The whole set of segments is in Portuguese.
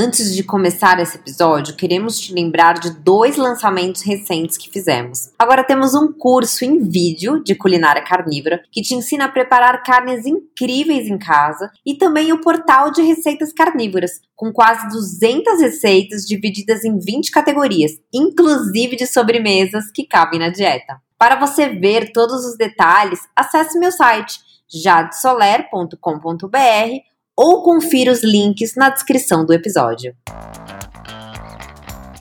Antes de começar esse episódio, queremos te lembrar de dois lançamentos recentes que fizemos. Agora temos um curso em vídeo de culinária carnívora que te ensina a preparar carnes incríveis em casa e também o portal de receitas carnívoras, com quase 200 receitas divididas em 20 categorias, inclusive de sobremesas que cabem na dieta. Para você ver todos os detalhes, acesse meu site jadesoler.com.br ou confira os links na descrição do episódio.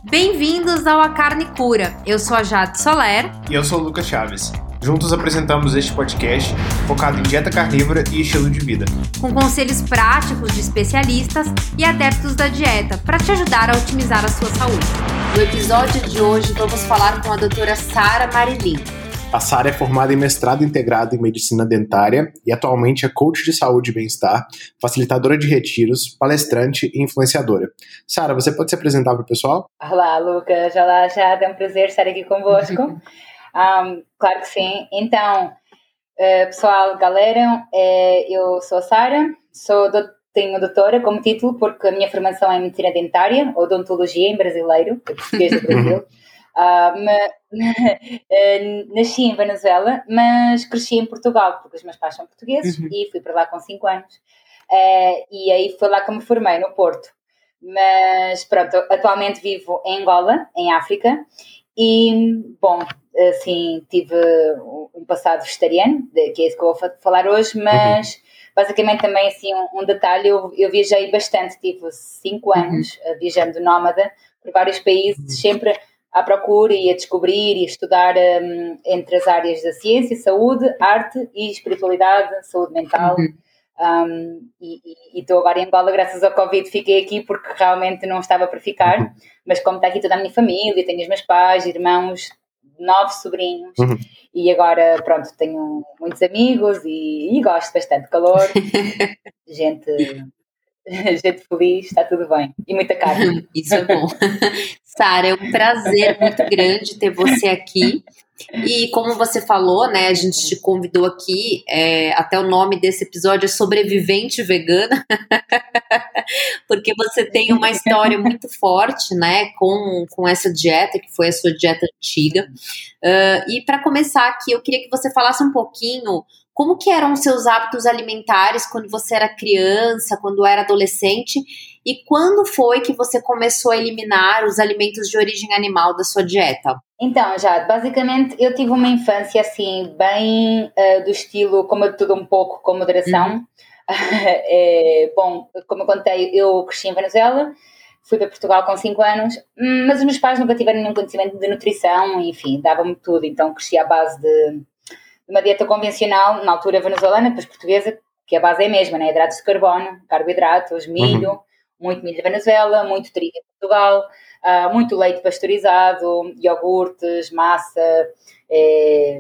Bem-vindos ao A Carne Cura. Eu sou a Jade Soler. E eu sou o Lucas Chaves. Juntos apresentamos este podcast focado em dieta carnívora e estilo de vida. Com conselhos práticos de especialistas e adeptos da dieta para te ajudar a otimizar a sua saúde. No episódio de hoje vamos falar com a doutora Sara Marilin a Sara é formada em mestrado integrado em medicina dentária e atualmente é coach de saúde e bem-estar, facilitadora de retiros, palestrante e influenciadora. Sara, você pode se apresentar para o pessoal? Olá, Lucas. Olá, já é um prazer estar aqui convosco. um, claro que sim. Então, uh, pessoal, galera, uh, eu sou a Sara, sou do, tenho doutora como título porque a minha formação é em medicina dentária, odontologia em brasileiro, português do Brasil. Uh, nasci em Venezuela, mas cresci em Portugal, porque os meus pais são portugueses uhum. e fui para lá com 5 anos. Uh, e aí foi lá que me formei, no Porto. Mas pronto, atualmente vivo em Angola, em África, e bom, assim, tive um passado vegetariano, que é isso que eu vou falar hoje, mas uhum. basicamente também assim um, um detalhe, eu, eu, viajei bastante, tive 5 uhum. anos uhum. viajando nómada por vários países, uhum. sempre à procura e a descobrir e a estudar um, entre as áreas da ciência, saúde, arte e espiritualidade, saúde mental. Uhum. Um, e estou agora em Angola, graças ao Covid, fiquei aqui porque realmente não estava para ficar. Uhum. Mas como está aqui toda a minha família, tenho os meus pais, irmãos, nove sobrinhos, uhum. e agora, pronto, tenho muitos amigos e, e gosto bastante de calor, gente gente feliz, está tudo bem. E muita carne. Isso é bom. Sara, é um prazer muito grande ter você aqui. E como você falou, né, a gente te convidou aqui, é, até o nome desse episódio é Sobrevivente Vegana, porque você tem uma história muito forte, né, com, com essa dieta, que foi a sua dieta antiga. Uh, e para começar aqui, eu queria que você falasse um pouquinho como que eram os seus hábitos alimentares quando você era criança, quando era adolescente? E quando foi que você começou a eliminar os alimentos de origem animal da sua dieta? Então, já, basicamente eu tive uma infância assim, bem uh, do estilo, como tudo um pouco, com moderação. Uhum. é, bom, como eu contei, eu cresci em Venezuela, fui para Portugal com 5 anos, mas os meus pais nunca tiveram nenhum conhecimento de nutrição, enfim, davam-me tudo, então cresci à base de uma dieta convencional, na altura venezuelana, depois portuguesa, que a base é a mesma, né? hidratos de carbono, carboidratos, milho, uhum. muito milho de Venezuela, muito trigo em Portugal, uh, muito leite pasteurizado, iogurtes, massa, é,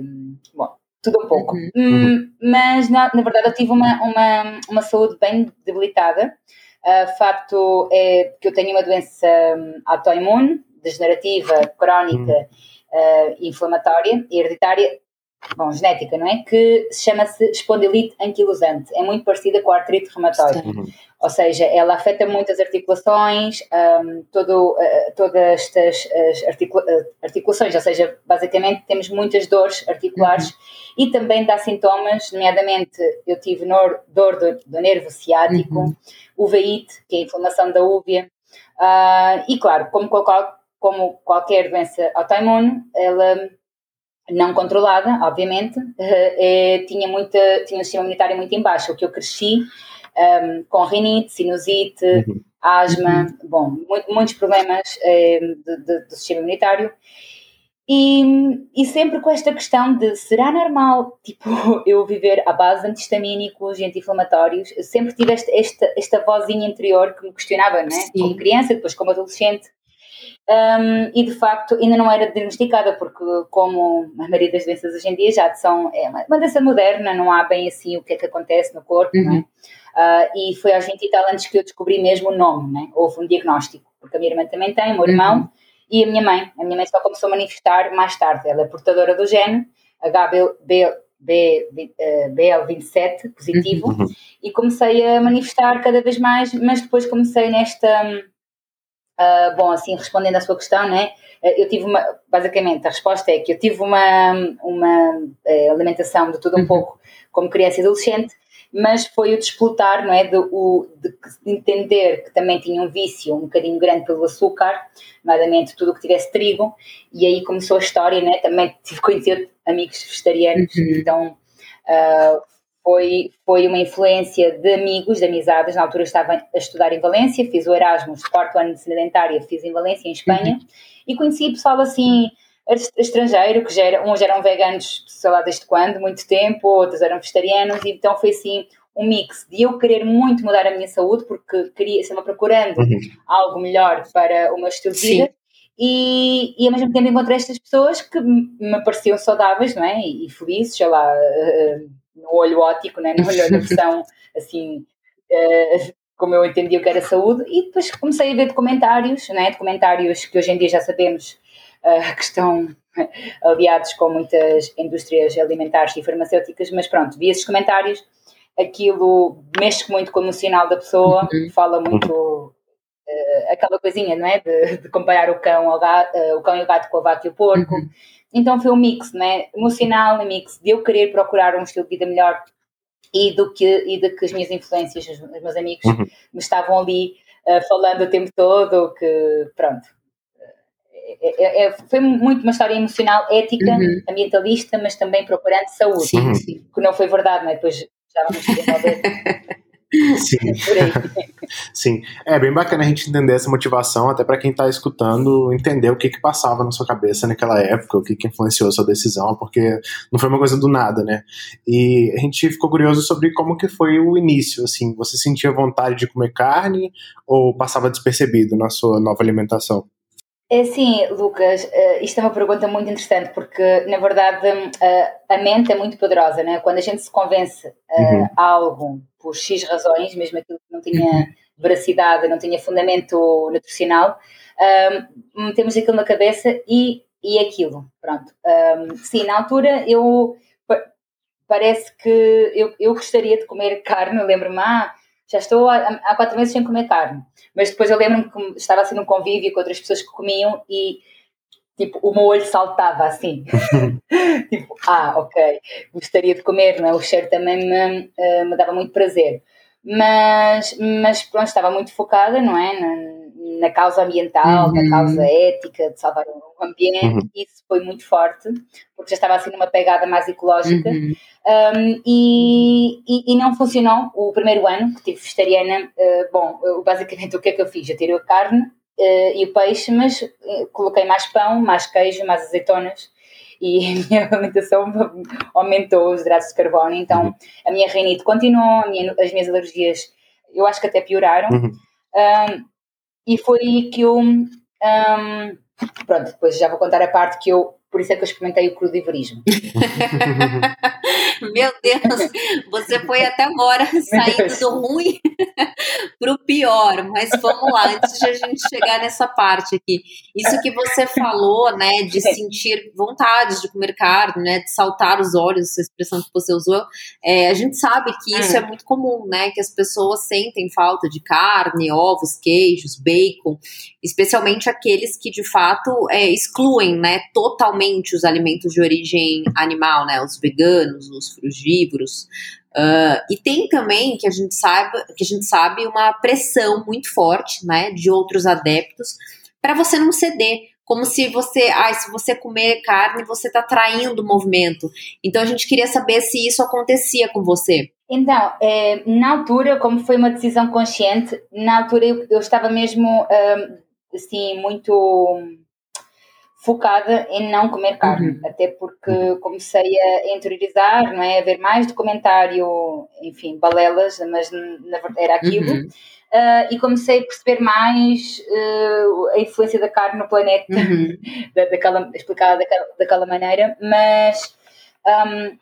bom, tudo um pouco. Uhum. Hum, mas, na, na, verdade, eu tive uma, uma, uma saúde bem debilitada. Uh, facto é que eu tenho uma doença hum, autoimune, degenerativa, crónica, uhum. uh, inflamatória, hereditária, bom, genética, não é? Que chama-se espondilite anquilosante. É muito parecida com a artrite reumatoide. Uhum. Ou seja, ela afeta muitas articulações, um, todo, uh, todas estas articula uh, articulações, ou seja, basicamente temos muitas dores articulares uhum. e também dá sintomas, nomeadamente eu tive dor do, do, nervo ciático, uhum. uveíte, que é a inflamação da úvea, uh, e claro, como, como qualquer doença autoimune, ela não controlada, obviamente, é, tinha, muita, tinha um sistema imunitário muito em baixo, o que eu cresci um, ehm, com rinite, sinusite, uhum. asma, uhum. bom, muito, muitos problemas é, de, de, do sistema imunitário. E, e, sempre com esta questão de será normal tipo, eu viver à base de antihistamínicos e anti-inflamatórios? Sempre tive esta, esta, esta vozinha interior que me questionava, né? como criança, depois como adolescente. Um, e de facto ainda não era diagnosticada, porque, como a maioria das doenças hoje em dia já são é uma, uma doença moderna, não há bem assim o que é que acontece no corpo, é? uhum. uh, e foi aos 20 e tal anos que eu descobri mesmo o nome, né? houve um diagnóstico, porque a minha irmã também tem, o meu irmão uhum. e a minha mãe. A minha mãe só começou a manifestar mais tarde, ela é portadora do gene HBL. BL27 positivo uhum. e comecei a manifestar cada vez mais, mas depois comecei nesta Uh, bom, assim, respondendo à sua questão, né? eu tive uma, basicamente, a resposta é que eu tive uma, uma uh, alimentação de tudo um uhum. pouco como criança e adolescente, mas foi o desplotar, não é? De, o, de, entender que também tinha um vício um bocadinho grande pelo açúcar, nomeadamente tudo o que tivesse trigo, e aí começou a história, né? Também tive conhecido amigos vegetarianos, uhum. então uh, foi, foi uma influência de amigos, de amizades. Na altura estava a estudar em Valência, fiz o Erasmus, quarto ano de sedentária, fiz em Valência, em Espanha, uhum. e conheci pessoal assim estrangeiro, que já era, uns eram veganos, sei lá desde quando, muito tempo, outros eram vegetarianos, e então foi assim um mix de eu querer muito mudar a minha saúde, porque queria, estava procurando uhum. algo melhor para o meu estilo de vida, e, e ao mesmo tempo encontrei estas pessoas que me pareciam saudáveis, não é? E, e felizes, sei lá, uh, no olho ótico, né? no olho da versão assim, uh, como eu entendi o que era saúde, e depois comecei a ver documentários, né? documentários que hoje em dia já sabemos uh, que estão aliados com muitas indústrias alimentares e farmacêuticas, mas pronto, vi esses comentários, aquilo mexe muito com o emocional da pessoa, uhum. fala muito uh, aquela coisinha, não é? De, de comparar o cão, ao gato, uh, o cão e o gato com o vaca e o porco. Uhum. Então foi um mix, né? Emocional, um mix de eu querer procurar um estilo de vida melhor e do que, e de que as minhas influências, os, meus amigos, uhum. me estavam ali uh, falando o tempo todo, que pronto, é, é, foi muito uma história emocional, ética, uhum. ambientalista, mas também procurando saúde. Sim, sim. Que não foi verdade, né? Depois já vamos desenvolver. Sim. Sim. É bem bacana a gente entender essa motivação, até para quem está escutando, entender o que que passava na sua cabeça naquela época, o que que influenciou a sua decisão, porque não foi uma coisa do nada, né? E a gente ficou curioso sobre como que foi o início, assim, você sentia vontade de comer carne ou passava despercebido na sua nova alimentação? É sim, Lucas, uh, isto é uma pergunta muito interessante porque, na verdade, uh, a mente é muito poderosa, né? Quando a gente se convence uh, uhum. a algo por X razões, mesmo aquilo que não tinha uhum. veracidade, não tinha fundamento nutricional, um, metemos aquilo na cabeça e, e aquilo, pronto. Um, sim, na altura eu parece que eu, eu gostaria de comer carne, lembro-me, ah, já estou há, há quatro meses sem comer carne. Mas depois eu lembro-me que estava assim num convívio com outras pessoas que comiam e tipo, o meu olho saltava assim. tipo, ah, ok, gostaria de comer, não é? O cheiro também me, uh, me dava muito prazer. Mas, mas pronto, estava muito focada, não é? Na, na causa ambiental, uhum. na causa ética, de salvar o ambiente, uhum. isso foi muito forte, porque já estava assim numa pegada mais ecológica. Uhum. Um, e, e, e, não funcionou o primeiro ano que tive vegetariana. Uh, bom, eu, basicamente o que é que eu fiz? Eu tirei a carne uh, e o peixe, mas uh, coloquei mais pão, mais queijo, mais azeitonas e a minha alimentação aumentou os hidratos de carbono. Então a minha reinite continuou, minha, as minhas alergias eu acho que até pioraram. Uhum. Um, e foi que eu. Um, pronto, depois já vou contar a parte que eu por isso é que eu experimentei o crudivorismo. Meu Deus, você foi até agora saindo do ruim para o pior, mas vamos lá, antes de a gente chegar nessa parte aqui. Isso que você falou, né, de sentir vontade de comer carne, né, de saltar os olhos, essa expressão que você usou, é, a gente sabe que isso é. é muito comum, né, que as pessoas sentem falta de carne, ovos, queijos, bacon, especialmente aqueles que de fato é, excluem, né, totalmente os alimentos de origem animal, né? Os veganos, os frugívoros. Uh, e tem também que a gente sabe que a gente sabe uma pressão muito forte, né, de outros adeptos para você não ceder, como se você, ah, se você comer carne, você está traindo o movimento. Então a gente queria saber se isso acontecia com você. Então, é, na altura, como foi uma decisão consciente, na altura eu, eu estava mesmo uh, assim muito focada em não comer carne, uhum. até porque comecei a interiorizar, não é? A ver mais documentário, enfim, balelas, mas na verdade era aquilo. Uhum. Uh, e comecei a perceber mais uh, a influência da carne no planeta, uhum. da, daquela, explicada daquela, daquela maneira, mas um,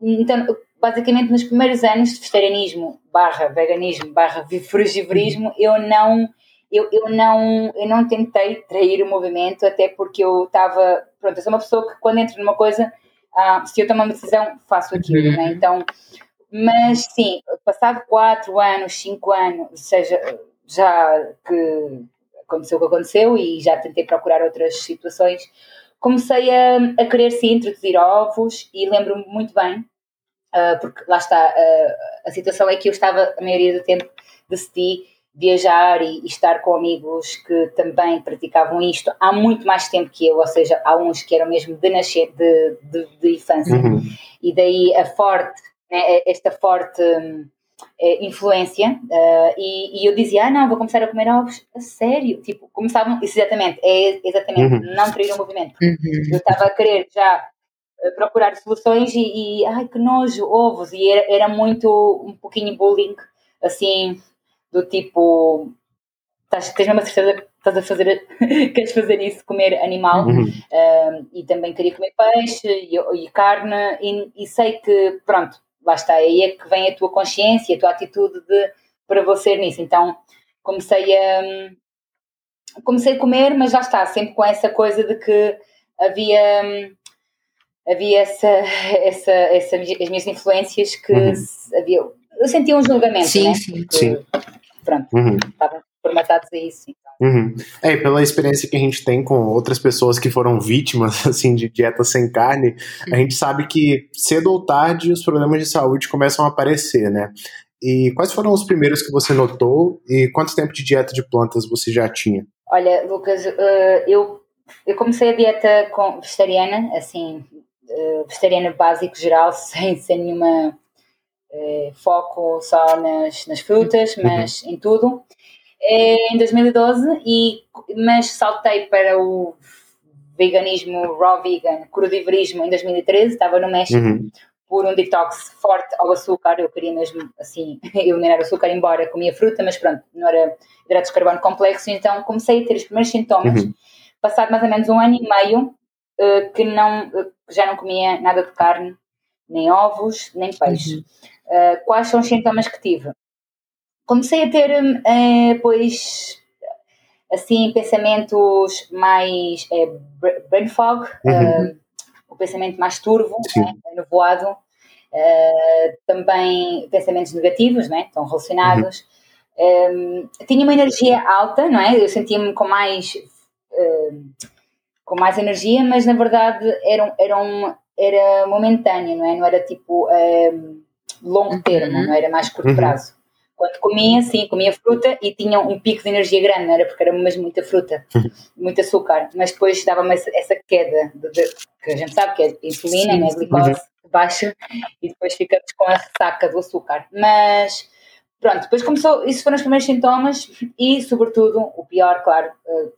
então, basicamente nos primeiros anos de vegetarianismo barra veganismo barra frugivorismo, uhum. eu não eu, eu, não, eu não tentei trair o movimento, até porque eu estava. Pronto, eu sou uma pessoa que quando entro numa coisa, ah, se eu tomar uma decisão, faço aquilo, né? Então, mas sim, passado 4 anos, 5 anos, seja, já que aconteceu o que aconteceu e já tentei procurar outras situações. Comecei a, a querer sim introduzir ovos e lembro-me muito bem, uh, porque lá está, uh, a situação é que eu estava, a maioria do tempo, decidi viajar e, estar com amigos que também praticavam isto há muito mais tempo que eu, ou seja, há uns que eram mesmo de nascer, de, de, de infância. Uhum. E daí a forte, né, esta forte hum, é, influência uh, e, e, eu dizia, ah não, vou começar a comer ovos, a sério, tipo, começavam, isso exatamente, é exatamente, uhum. não trair o movimento. Uhum. Eu estava a querer já eh, procurar soluções e, e, ai que nojo, ovos, e era, era muito, um pouquinho bullying, assim, do tipo, estás, tens mesmo a certeza que estás a fazer, queres fazer isso, comer animal, uhum. uh, e também queria comer peixe e, e carne, e, e sei que, pronto, lá está, aí é que vem a tua consciência, a tua atitude de, para você nisso. Então comecei a comecei a comer, mas lá está, sempre com essa coisa de que havia havia essa, essa, essa as minhas influências que uhum. havia eu sentia um julgamento, sim, né? sim. Que, sim. Pronto, uhum. estavam formatados a isso. Uhum. É, pela experiência que a gente tem com outras pessoas que foram vítimas assim de dieta sem carne, a gente sabe que cedo ou tarde os problemas de saúde começam a aparecer, né? E quais foram os primeiros que você notou e quanto tempo de dieta de plantas você já tinha? Olha, Lucas, uh, eu, eu comecei a dieta com vegetariana, assim, uh, vegetariana básico geral, sem, sem nenhuma foco só nas, nas frutas, uhum. mas uhum. em tudo. É em 2012, e, mas saltei para o veganismo, raw vegan, crudivorismo em 2013, estava no México uhum. por um detox forte ao açúcar, eu queria mesmo assim eliminar o açúcar, embora comia fruta, mas pronto, não era hidratos de carbono complexo, então comecei a ter os primeiros sintomas, uhum. passado mais ou menos um ano e meio, uh, que não, uh, já não comia nada de carne, nem ovos, nem peixe. Uhum. Uh, quais são os sintomas que tive? comecei a ter, é, pois, assim, pensamentos mais é, brain fog, uhum. uh, o pensamento mais turvo, né, nevoado, uh, também pensamentos negativos, né, estão relacionados. Uhum. Um, tinha uma energia alta, não é? Eu sentia-me com mais uh, com mais energia, mas na verdade era, era, um, era momentâneo, não é? Não era tipo um, longo termo, uhum. não era mais curto uhum. prazo. Quando comia, sim, comia fruta e tinha um pico de energia grande, não era porque era mesmo muita fruta, muito açúcar, mas depois dava-me essa queda, de, de, que a gente sabe que é insulina, sim, né, glicose uhum. baixa, e depois ficamos com a ressaca do açúcar. Mas pronto, depois começou, isso foram os primeiros sintomas e, sobretudo, o pior, claro, eh,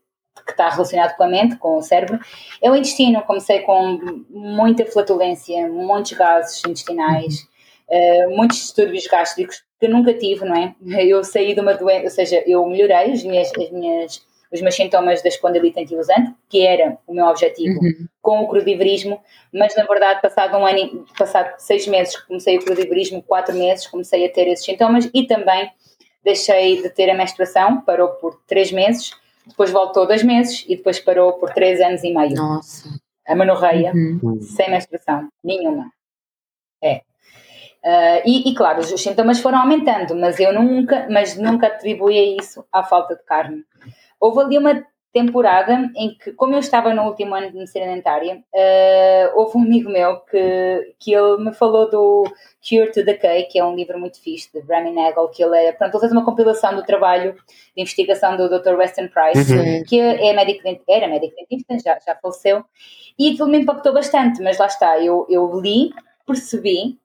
que está relacionado com a mente, com o cérebro, é o intestino. Comecei com muita flatulência, muitos gases intestinais, uh, muitos distúrbios gástricos, que eu nunca tive, não é? Eu saí de uma doença, ou seja, eu melhorei as minhas, as minhas, os meus sintomas da espondilite anquilosante, que era o meu objetivo uhum. com o crudiverismo, mas na verdade, passado um ano, passado seis meses que comecei o crudiverismo, quatro meses, comecei a ter esses sintomas e também deixei de ter a menstruação, parou por três meses, depois voltou dois meses e depois parou por três anos e meio. Nossa. A menorreia, uhum. sem menstruação, nenhuma. Uh, e, e, claro, os sintomas foram aumentando, mas eu nunca, mas nunca atribuía isso à falta de carne. Houve ali uma temporada em que, como eu estava no último ano de medicina dentária, uh, houve um amigo meu que, que ele me falou do Cure to Decay, que é um livro muito fixe, de Rami Nagel, que ele é, pronto, ele fez uma compilação do trabalho de investigação do Dr. Weston Price, uhum. que é médico, era médico dentista, já, já faleceu, e aquilo me impactou bastante, mas lá está, eu, eu li, percebi,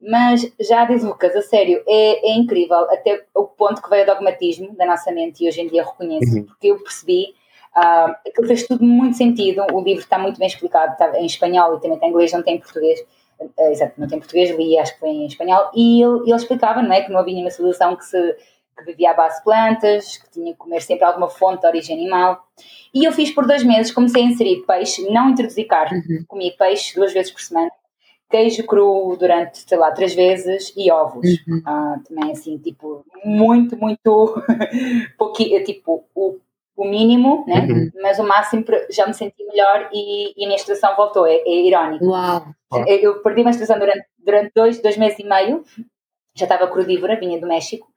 mas já diz Lucas, a sério, é, é incrível até o ponto que veio o dogmatismo da nossa mente e hoje em dia reconheço, uhum. porque eu percebi uh, aquilo fez tudo muito sentido. O livro está muito bem explicado, está em espanhol e também está em inglês, não tem em português. Uh, exato, não tem em português, li acho que foi em espanhol. E ele, ele explicava não é, que não havia nenhuma solução que se que vivia à base de plantas, que tinha que comer sempre alguma fonte de origem animal. E eu fiz por dois meses, comecei a inserir peixe, não introduzi carne, uhum. comia peixe duas vezes por semana queijo cru durante, sei lá, três vezes e ovos. Uhum. Ah, também assim, tipo, muito, muito pouquinho, tipo, o, o mínimo, né? Uhum. Mas o máximo já me senti melhor e, e a menstruação voltou. É, é irónico. Uau! Eu perdi a menstruação durante, durante dois, dois meses e meio, já estava crudívora, vinha do México.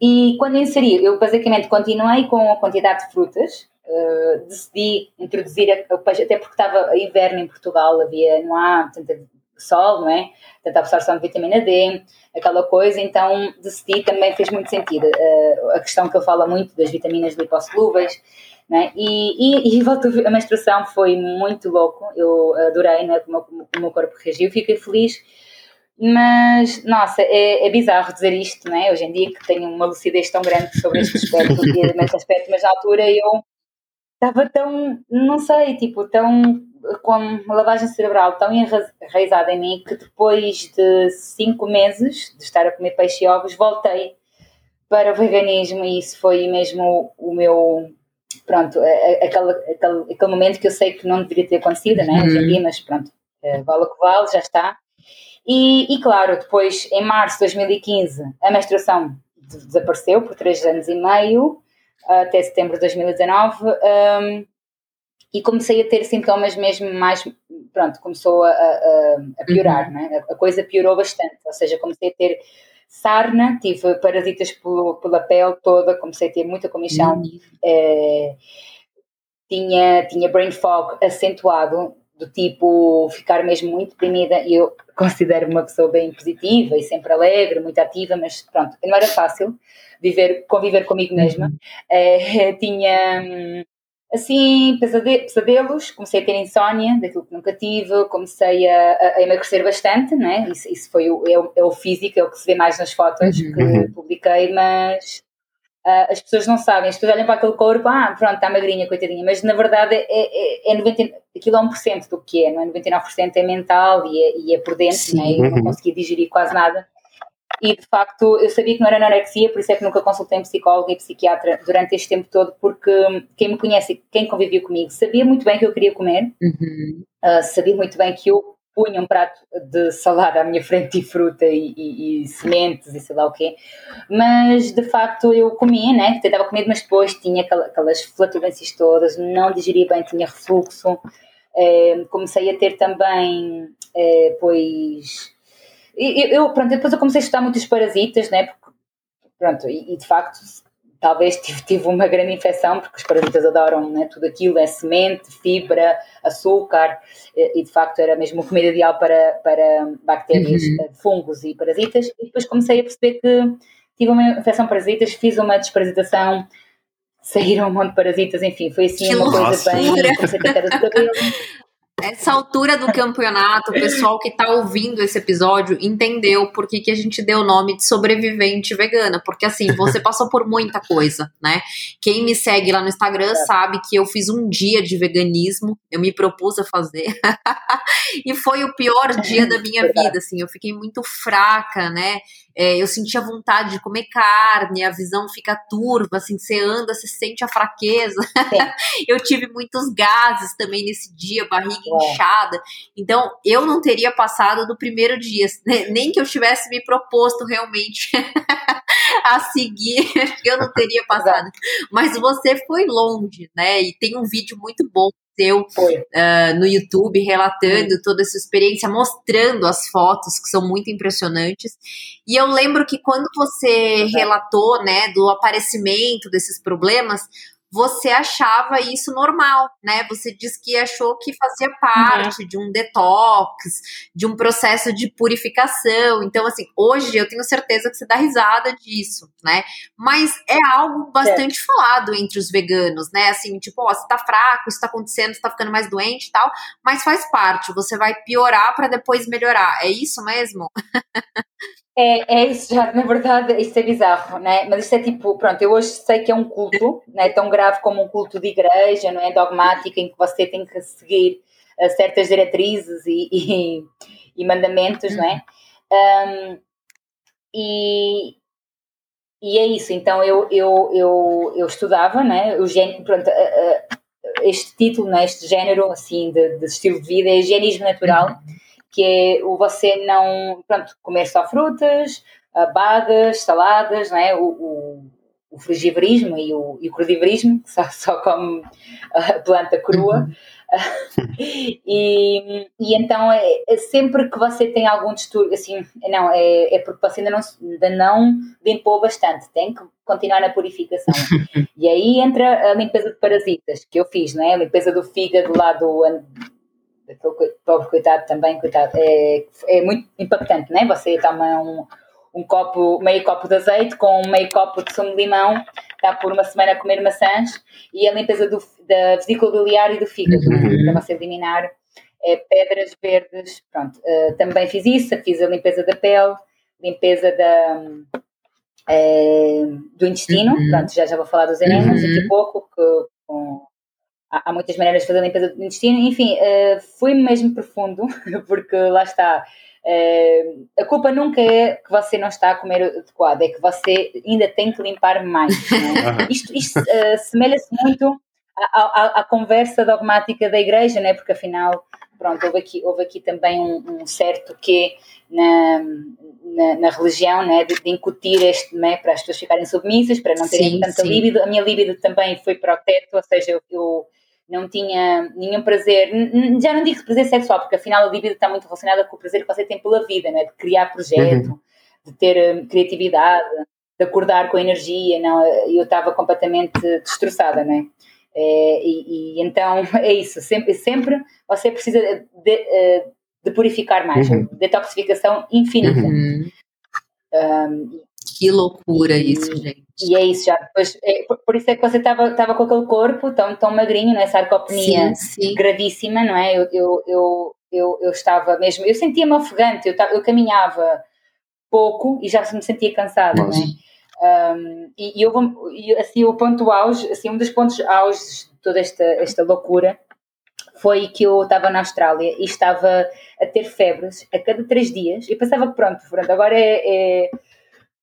E quando inseri, eu basicamente continuei com a quantidade de frutas, uh, decidi introduzir até porque estava inverno em Portugal, havia, não há tanta sol, não é? Tanta absorção de vitamina D, aquela coisa, então decidi, também fez muito sentido. Uh, a questão que eu falo muito das vitaminas lipossolúveis, né? E, e, e voltou, a menstruação foi muito louco, eu adorei né, como, como o meu corpo reagiu, fiquei feliz mas, nossa, é, é bizarro dizer isto, né? Hoje em dia que tenho uma lucidez tão grande sobre este aspecto, neste aspecto, mas na altura eu estava tão, não sei, tipo, tão com uma lavagem cerebral tão enraizada em mim que depois de cinco meses de estar a comer peixe e ovos voltei para o veganismo e isso foi mesmo o meu pronto, aquele, aquele, aquele momento que eu sei que não deveria ter acontecido, né, uhum. dia, mas pronto, eh, vale o que vale, já está e, e, claro, depois, em março de 2015, a menstruação desapareceu por três anos e meio, até setembro de 2019, um, e comecei a ter sintomas mesmo mais. Pronto, começou a, a, a piorar, uhum. né? a, coisa piorou bastante, ou seja, comecei a ter sarna, tive parasitas pela pele toda, comecei a ter muita comichão, uhum. é, tinha, tinha brain fog acentuado, do tipo ficar mesmo muito deprimida e eu considero-me uma pessoa bem positiva e sempre alegre, muito ativa, mas pronto, não era fácil viver, conviver comigo mesma. Uhum. É, tinha assim pesadelos, comecei a ter insónia, daquilo que nunca tive, comecei a, a emagrecer bastante, né? isso, isso foi o, é, o, é o físico, é o que se vê mais nas fotos uhum. que uhum. publiquei, mas Uh, as pessoas não sabem, as pessoas olham para aquele corpo, ah, pronto, está magrinha, coitadinha, mas na verdade é, é, é 90, aquilo é 1% do que é, não é? 99% é mental e é, e é por dentro, né? eu não conseguia digerir quase nada. E de facto eu sabia que não era anorexia, por isso é que nunca consultei um psicólogo e psiquiatra durante este tempo todo, porque quem me conhece, quem conviveu comigo, sabia muito bem que eu queria comer, uhum. uh, sabia muito bem que eu punha um prato de salada à minha frente e fruta e, e, e, sementes e sei lá o quê, mas de facto eu comia, né? Tentava comer, mas depois tinha aquelas flatulências todas, não digeria bem, tinha refluxo. É, comecei a ter também, é, pois. Eu, eu, pronto, depois eu comecei a estudar muitos parasitas, né? Porque, pronto, e, e de facto talvez tive, tive uma grande infecção, porque os parasitas adoram né, tudo aquilo, é semente, fibra, açúcar, e de facto era mesmo comida ideal para, para bactérias, uhum. Eh, fungos e parasitas. E depois comecei a perceber que tive uma infecção de parasitas, fiz uma desparasitação, saíram um monte de parasitas, enfim, foi assim que uma coisa bem. Comecei a ter cabelo. Essa altura do campeonato, o pessoal que tá ouvindo esse episódio entendeu por que, que a gente deu o nome de sobrevivente vegana. Porque assim, você passou por muita coisa, né? Quem me segue lá no Instagram é. sabe que eu fiz um dia de veganismo, eu me propus a fazer. e foi o pior dia da minha vida, assim. Eu fiquei muito fraca, né? é, eu sentia vontade de comer carne, a visão fica turva, assim, você anda, você sente a fraqueza. eu tive muitos gases também nesse dia, barriga. Inchada. Então, eu não teria passado do primeiro dia, né? nem que eu tivesse me proposto realmente a seguir, eu não teria passado. Mas você foi longe, né? E tem um vídeo muito bom seu uh, no YouTube relatando Foi. toda essa experiência, mostrando as fotos que são muito impressionantes. E eu lembro que quando você relatou, né, do aparecimento desses problemas, você achava isso normal, né? Você disse que achou que fazia parte uhum. de um detox, de um processo de purificação. Então, assim, hoje eu tenho certeza que você dá risada disso, né? Mas é algo bastante é. falado entre os veganos, né? Assim, tipo, ó, você tá fraco, isso tá acontecendo, você tá ficando mais doente e tal, mas faz parte, você vai piorar para depois melhorar. É isso mesmo? É, é isso já, na verdade, isso é bizarro, né? Mas isto é tipo, pronto, eu hoje sei que é um culto, né? tão grave como um culto de igreja, não é? Dogmático, em que você tem que seguir uh, certas diretrizes e, e, e mandamentos, não é? Um, e, e é isso, então eu, eu, eu, eu estudava, né? O gênero, pronto, uh, uh, este título, né? este género, assim, de, de estilo de vida é higienismo natural. Uhum que é o você não, pronto, comer só frutas, bagas, saladas, né? o, o, o o e o, e o crudivorismo, que só, só come a planta crua. Uhum. e, e então é, é, sempre que você tem algum distúrbio, assim, não, é, é porque você ainda não, ainda não limpou bastante, tem que continuar na purificação. e aí entra a limpeza de parasitas, que eu fiz, não é? A limpeza do fígado lá do pobre coitado também, coitado, é, é muito impactante, não é? Você toma um, um copo, meio copo de azeite com meio copo de sumo de limão, está por uma semana a comer maçãs e a limpeza do, da vesícula biliar e do fígado, uhum. para você eliminar é, pedras verdes. Pronto, uh, também fiz isso, fiz a limpeza da pele, limpeza da, é, do intestino, uhum. pronto, já, já vou falar dos enemas uhum. daqui a pouco, que, com, há, há, muitas maneiras de fazer a limpeza do intestino, enfim, uh, fui mesmo profundo, porque lá está, Uh, a culpa nunca é que você não está a comer adequado, é que você ainda tem que limpar mais. É? isto, isto uh, semelha-se muito à, à, à, conversa dogmática da igreja, né? porque afinal, pronto, houve aqui, houve aqui também um, um certo que na, na, na, religião, né? de, de incutir este, né? para as pessoas ficarem submissas, para não terem sim, tanta sim. líbido. A minha líbido também foi para o teto, ou seja, eu, eu não tinha nenhum prazer, já não digo prazer sexual, porque afinal a libido está muito relacionada com o prazer que você tem pela vida, né? de criar projeto, uhum. de ter um, criatividade, de acordar com a energia, não, eu estava completamente destroçada, né? É, e, e, então é isso, sempre, sempre você precisa de, de, de purificar mais, uhum. detoxificação infinita. Uhum. Um, que loucura isso, gente. E é isso, já é, por, por, isso é que você estava com aquele corpo tão, tão magrinho, não é? Sarcopenia sim, sim. gravíssima, não é? Eu, eu, eu, eu, eu estava mesmo, eu sentia-me ofegante, eu, eu caminhava pouco e já me sentia cansada, Nossa. não é? Um, e, e, eu, e assim, o ponto auge, assim, um dos pontos auge de toda esta, esta loucura foi que eu estava na Austrália e estava a ter febres a cada três dias e pensava que pronto, pronto agora é, é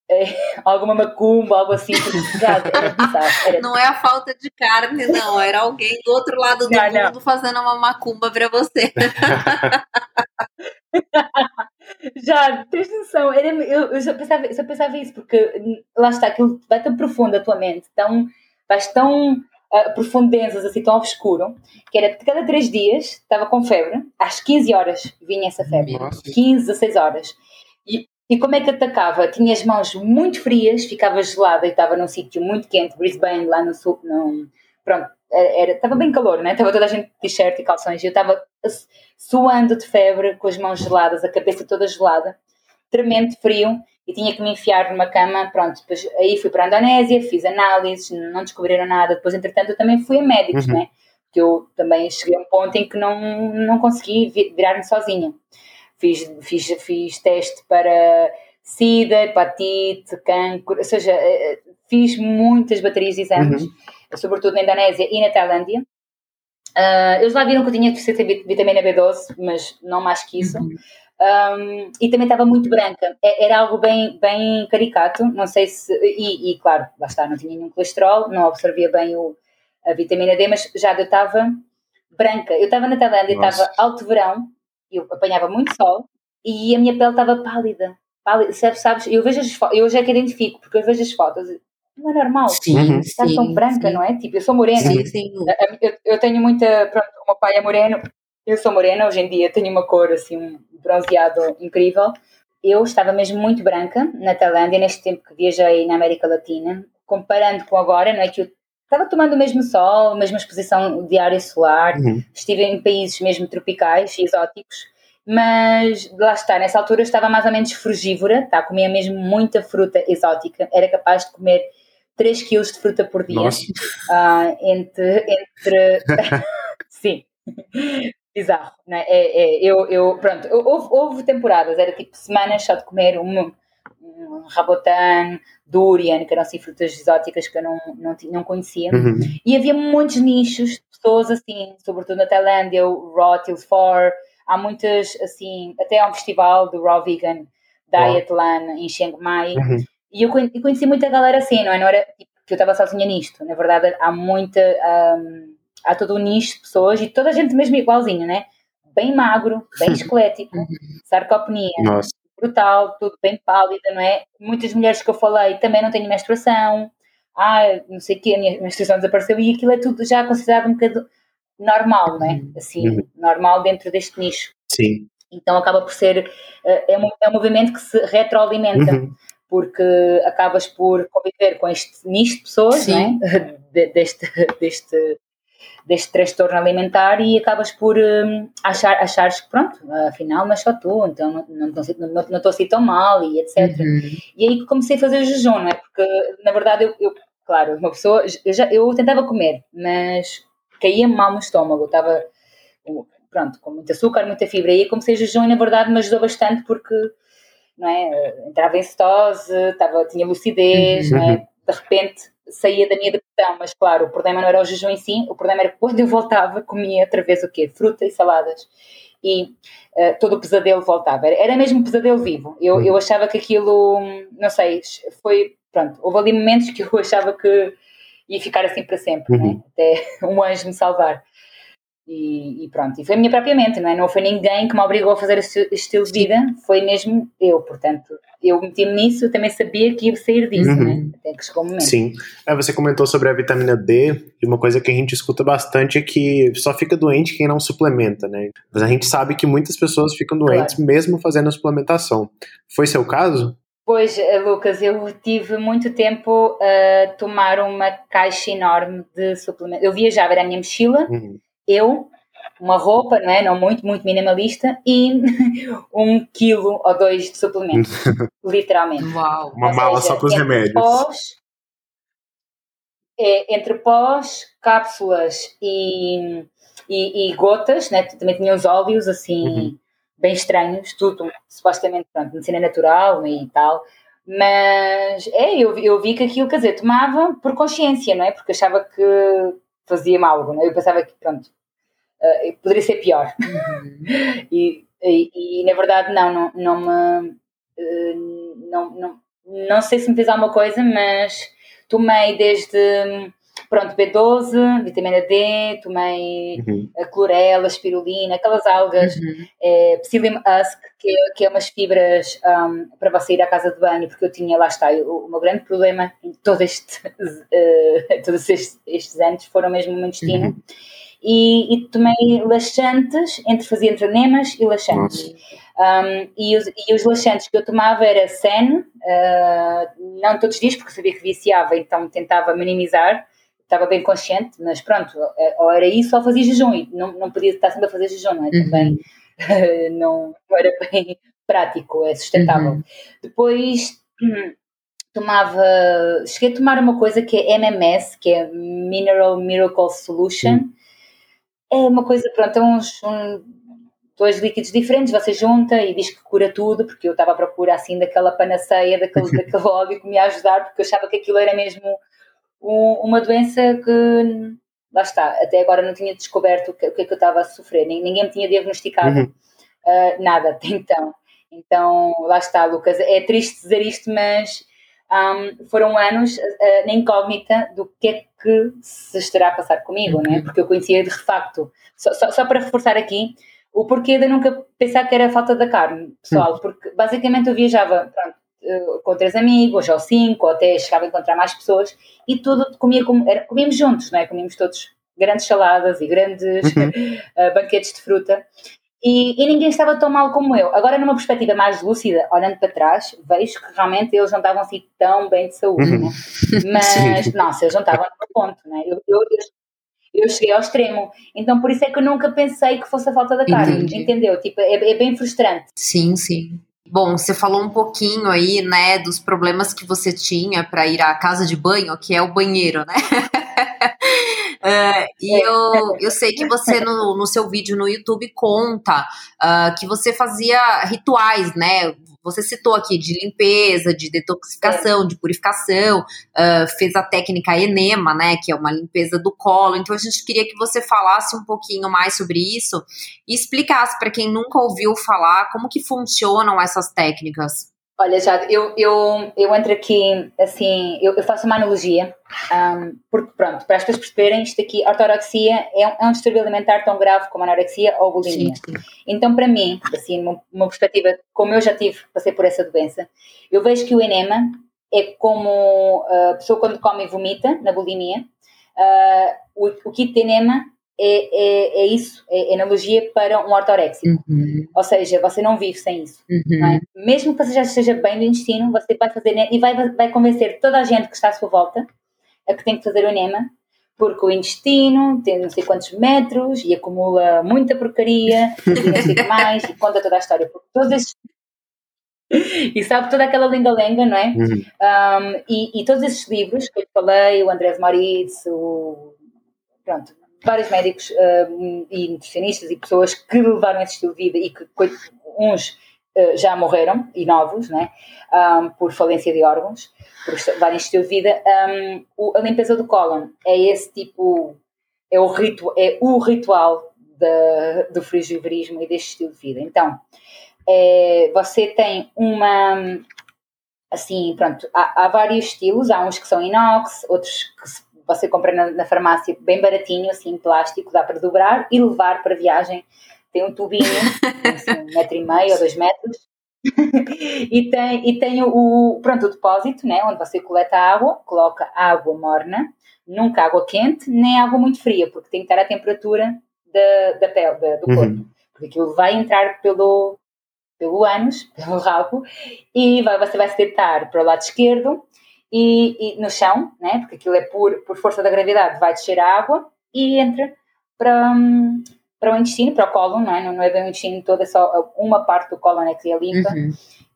é, alguma macumba, algo assim, era bizarro. Era... Não é a falta de carne, não, era alguém do outro lado do não, mundo não. fazendo uma macumba para você. já, tens noção, era, eu, eu, já pensava, eu só pensava isso, porque lá está, aquilo vai tão profundo a tua mente, tão, vais tão uh, profundezas, assim, tão obscuro, que era de cada três dias, estava com febre, às 15 horas vinha essa febre, Nossa. 15, 16 horas. E como é que atacava? Tinha as mãos muito frias, ficava gelada e estava num sítio muito quente, Brisbane, lá no sul. No, pronto, era, estava bem calor, né? Estava toda a gente de t-shirt e calções e eu estava suando de febre, com as mãos geladas, a cabeça toda gelada, tremendo frio e tinha que me enfiar numa cama. Pronto, depois aí fui para a Indonésia, fiz análises, não descobriram nada. Depois, entretanto, eu também fui a médicos, uhum. né? Que eu também cheguei a um ponto em que não, não consegui virar-me sozinha fiz, fiz, fiz teste para SIDA, hepatite, cancro, ou seja, eh, eh, fiz muitas baterias de exames, uhum. sobretudo na Indonésia e na Tailândia. Uh, eles lá viram que eu tinha deficiência de vitamina B12, mas não mais que isso. Uhum. Um, e também estava muito branca. É, era algo bem, bem caricato, não sei se. E, e, claro, lá está, não tinha nenhum colesterol, não absorvia bem o, a vitamina D, mas já eu estava branca. Eu estava na Tailândia, estava alto verão, eu apanhava muito sol e a minha pele estava pálida. pálida sabes, sabes, eu vejo as fotos, eu já que identifico, porque eu vejo as fotos, não é normal. Sim, está tão branca, sim. não é? Tipo, eu sou morena. Sim, sim. Eu, eu tenho muita. Pronto, o meu pai é moreno, eu sou morena, hoje em dia tenho uma cor assim, um bronzeado incrível. Eu estava mesmo muito branca na Tailândia, neste tempo que viajei na América Latina, comparando com agora, não é? Que eu estava tomando o mesmo sol, a mesma exposição diária solar, uhum. estive em países mesmo tropicais e exóticos, mas lá está, nessa altura estava mais ou menos frugívora, tá? comia mesmo muita fruta exótica, era capaz de comer 3 quilos de fruta por dia. Uh, entre. entre sim. Bizarro, né? É, é, eu, eu, pronto, houve, houve temporadas, era tipo semanas só de comer um, rabotan, durian, que eram assim frutas exóticas que eu não, não, não conhecia. Uhum. E havia muitos nichos de pessoas assim, sobretudo na Tailândia, o Raw Till 4, há muitas assim, até há um festival do Raw Vegan Diet oh. lá em Chiang Mai. Uhum. E eu conheci muita galera assim, não é? Não era tipo, que eu estava sozinha nisto. Na verdade, há muita. Um, há todo um nicho de pessoas e toda a gente mesmo igualzinho, né? Bem magro, bem esquelético, uhum. sarcopenia, Nossa brutal, tudo bem pálida, não é? Muitas mulheres que eu falei também não têm menstruação, ah, não sei o quê, a minha menstruação desapareceu e aquilo é tudo já considerado um bocado normal, não é? Uhum. Assim, uhum. normal dentro deste nicho. Sim. Então acaba por ser, eh, é um, é um movimento que se retroalimenta. Uhum. Porque acabas por conviver com este nicho de pessoas, não é? deste, deste, deste transtorno alimentar e acabas por um, achar, achares que pronto, afinal não é só tu, então não, não, não, não estou assim tão mal e etc. Uhum. E aí comecei a fazer jejum, não é? Porque na verdade eu, eu claro, uma pessoa, eu, já, eu tentava comer, mas caía mal no estômago, estava pronto, com muito açúcar, muita fibra, e aí comecei a jejum e na verdade me ajudou bastante porque não é? entrava em cetose, estava, tinha lucidez, uhum. não é? de repente saía da minha depressão, mas claro, o problema não era o jejum em si, o problema era quando eu voltava comia outra vez o quê? Fruta e saladas. E uh, todo o pesadelo voltava. Era, era mesmo um pesadelo vivo. Eu, eu achava que aquilo, não sei, foi. Pronto, houve ali momentos que eu achava que ia ficar assim para sempre, né? uhum. né? até um anjo me salvar. E, e, pronto, e foi a minha própria mente, não é? Não foi ninguém que me obrigou a fazer este, estilo de vida, foi mesmo eu, portanto, eu meti-me nisso, eu também sabia que ia sair disso, uhum. né? Até que chegou o momento. Sim. É, você comentou sobre a vitamina D, e uma coisa que a gente escuta bastante é que só fica doente quem não suplementa, né? Mas a gente sabe que muitas pessoas ficam doentes claro. mesmo fazendo a suplementação. Foi seu caso? Pois, eh, Lucas, eu tive muito tempo a tomar uma caixa enorme de suplementos. Eu viajava, era a minha mochila, uhum eu, uma roupa, não é? Não muito, muito minimalista e um quilo ou dois de suplementos, literalmente. Uau! Uma ou mala seja, só com os remédios. Pós, é, entre pós, cápsulas e, e, e, gotas, né? Também tinha os óleos assim, uhum. bem estranhos, tudo supostamente, pronto, medicina natural e tal. Mas é, eu, eu vi que aquilo, quer dizer, tomava por consciência, não é? Porque achava que fazia mal algo, é? eu pensava que, pronto, uh, poderia ser pior. Uhum. e, e, e, na verdade, não, não, não me. Uh, não, não, não sei se me fez alguma coisa, mas tomei desde. Pronto, B12, vitamina D, tomei uhum. a clorela, a espirulina, aquelas algas, uhum. é, psyllium husk, que, é, que é umas fibras um, para você ir à casa de banho, porque eu tinha, lá está, o, o meu grande problema em todo este, uh, todos estes, estes, anos foram mesmo o meu intestino. Uhum. E, e, tomei laxantes, entre, fazia entre enemas e laxantes. Um, e, os, e, os, laxantes que eu tomava era SEN, uh, não todos os dias, porque sabia que viciava, então tentava minimizar, estava bem consciente, mas pronto, eh, ou era isso ou fazia jejum, não, não podia estar sempre a fazer jejum, não é? Também uhum. não, não, era bem prático, é sustentável. Uhum. Depois hum, tomava, cheguei a tomar uma coisa que é MMS, que é Mineral Miracle Solution. Uhum. É uma coisa, pronto, é uns, um, dois líquidos diferentes, você junta e diz que cura tudo, porque eu estava à procura assim daquela panaceia, daquele, daquele óleo que me ia ajudar, porque eu achava que aquilo era mesmo um, uma doença que lá está, até agora não tinha descoberto o que, o que é que eu estava a sofrer, ninguém me tinha diagnosticado uhum. uh, nada até então. Então, lá está, Lucas. É triste dizer isto, mas um, foram anos uh, na incógnita do que é que se estará a passar comigo, né? porque eu conhecia de facto, só, só, só, para reforçar aqui, o porquê de nunca pensar que era falta da carne, pessoal, uhum. porque basicamente eu viajava, pronto, uh, com três amigos, ou cinco, ou até chegava a encontrar mais pessoas, e tudo comia como, era, comíamos juntos, não é? Comíamos todos grandes saladas e grandes uhum. uh, banquetes de fruta. E, e, ninguém estava tão mal como eu. Agora, numa perspectiva mais lúcida, olhando para trás, vejo que realmente eles não estavam assim tão bem de saúde, uhum. né? Mas, nossa, eles não estavam no ponto, né? Eu, eu, eu, cheguei ao extremo. Então, por isso é que eu nunca pensei que fosse a falta da carne, Entendi. entendeu? Tipo, é, é bem frustrante. Sim, sim. Bom, você falou um pouquinho aí, né, dos problemas que você tinha para ir à casa de banho, que é o banheiro, né? Uh, e é. eu, eu sei que você, no, no seu vídeo no YouTube, conta uh, que você fazia rituais, né? Você citou aqui de limpeza, de detoxificação, é. de purificação, uh, fez a técnica enema, né, que é uma limpeza do colo. Então a gente queria que você falasse um pouquinho mais sobre isso e explicasse para quem nunca ouviu falar como que funcionam essas técnicas. Olha, Jade, eu, eu, eu entro aqui, assim, eu, eu faço uma analogia, um, porque, pronto, para as pessoas perceberem, isto aqui, a ortorexia é um, é um distúrbio alimentar tão grave como a anorexia ou a bulimia. Sim, sim. Então, para mim, assim, uma, uma perspectiva, como eu já tive, passei por essa doença, eu vejo que o enema é como a pessoa quando come e vomita, na bulimia. Uh, o, o kit de enema é, é, é isso, é, analogia para um ortoréxico. Uhum. Ou seja, você não vive sem isso. Uhum. É? Mesmo que você já esteja bem do intestino, você vai fazer e vai, vai convencer toda a gente que está à sua volta a que tem que fazer o enema, porque o intestino tem não sei quantos metros e acumula muita porcaria e não sei mais, e conta toda a história. Porque todos esses e sabe toda aquela lenga-lenga, não é? Uhum. Um, e, e, todos esses livros que eu falei, o Andrés Moritz, o, pronto, vários médicos uh, e nutricionistas e pessoas que levaram esse estilo de vida e que uns uh, já morreram e novos, né? Um, por falência de órgãos, por levarem esse estilo de vida. Um, o, a limpeza do cólon é esse tipo, é o, ritu, é o ritual do frigiverismo e deste estilo de vida. Então, é, você tem uma assim, pronto, há, há, vários estilos, há uns que são inox, outros que se você compra na, na, farmácia bem baratinho, assim, plástico, dá para dobrar e levar para viagem. Tem um tubinho, assim, um metro e meio ou dois metros. e tem, e tem o, pronto, o depósito, né, onde você coleta a água, coloca água morna, nunca água quente, nem água muito fria, porque tem que estar a temperatura da, da pele, da, do uhum. corpo. Porque aquilo vai entrar pelo, pelo ânus, pelo rabo, e vai, você vai se deitar para o lado esquerdo e, e, no chão, né? porque aquilo é por, por força da gravidade, vai descer a água e entra para, um, para o intestino, para o cólon, não é? Não, não é bem o intestino todo, é só uma parte do cólon é que é limpa. Uhum.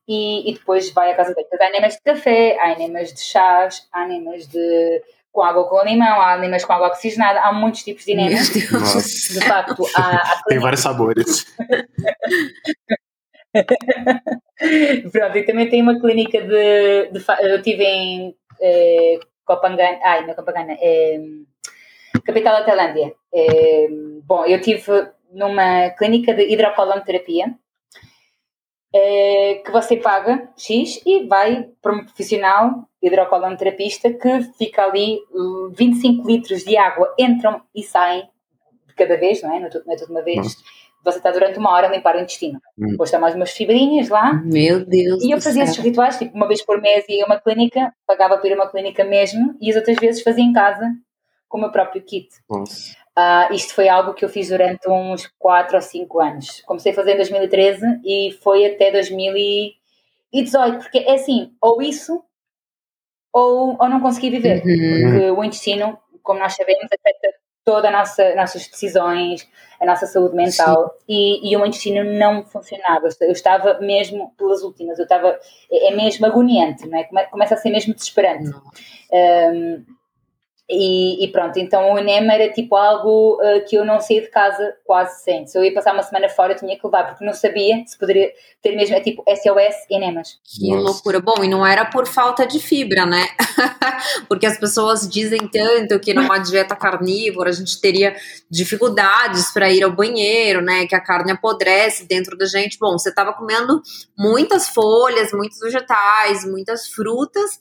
E, e, depois vai à casa dele. Há enemas de café, há enemas de chás, há enemas de com água com limão, há enemas com água oxigenada, há muitos tipos de enemas. De facto, há, há Tem vários sabores. Pronto, e também tem uma clínica de. de eu estive em eh, Copangana, ai, não é Copangana, é, capital da Tailândia. É, bom, eu estive numa clínica de hidrocolonterapia é, que você paga X e vai para um profissional hidrocolonterapista que fica ali 25 litros de água entram e saem de cada vez, não é? Não é tudo uma vez. Nossa você está durante uma hora a limpar o intestino. Hum. Depois mais umas fibrinhas lá. Meu Deus. E eu fazia esses rituais, tipo, uma vez por mês ia a uma clínica, pagava para ir a uma clínica mesmo, e as outras vezes fazia em casa com o meu próprio kit. Uh, isto foi algo que eu fiz durante uns 4 ou 5 anos. Comecei a fazer em 2013 e foi até 2018, porque é assim, ou isso ou, ou não consegui viver. Uhum. Porque o intestino, como nós sabemos, afeta todas nossa, nossas decisões, a nossa saúde mental e, e, o meu intestino não funcionava. Eu estava mesmo pelas últimas, eu estava, é, é mesmo agoniante, não é? Começa a ser mesmo desesperante. Um, e, e, pronto, então o enema era tipo algo uh, que eu não saía de casa quase sem. Se eu ia passar uma semana fora, eu tinha que levar, porque não sabia se poderia ter mesmo, é tipo SOS enemas. Que Nossa. loucura. Bom, e não era por falta de fibra, né? porque as pessoas dizem tanto que numa dieta carnívora a gente teria dificuldades para ir ao banheiro, né? Que a carne apodrece dentro da gente. Bom, você estava comendo muitas folhas, muitos vegetais, muitas frutas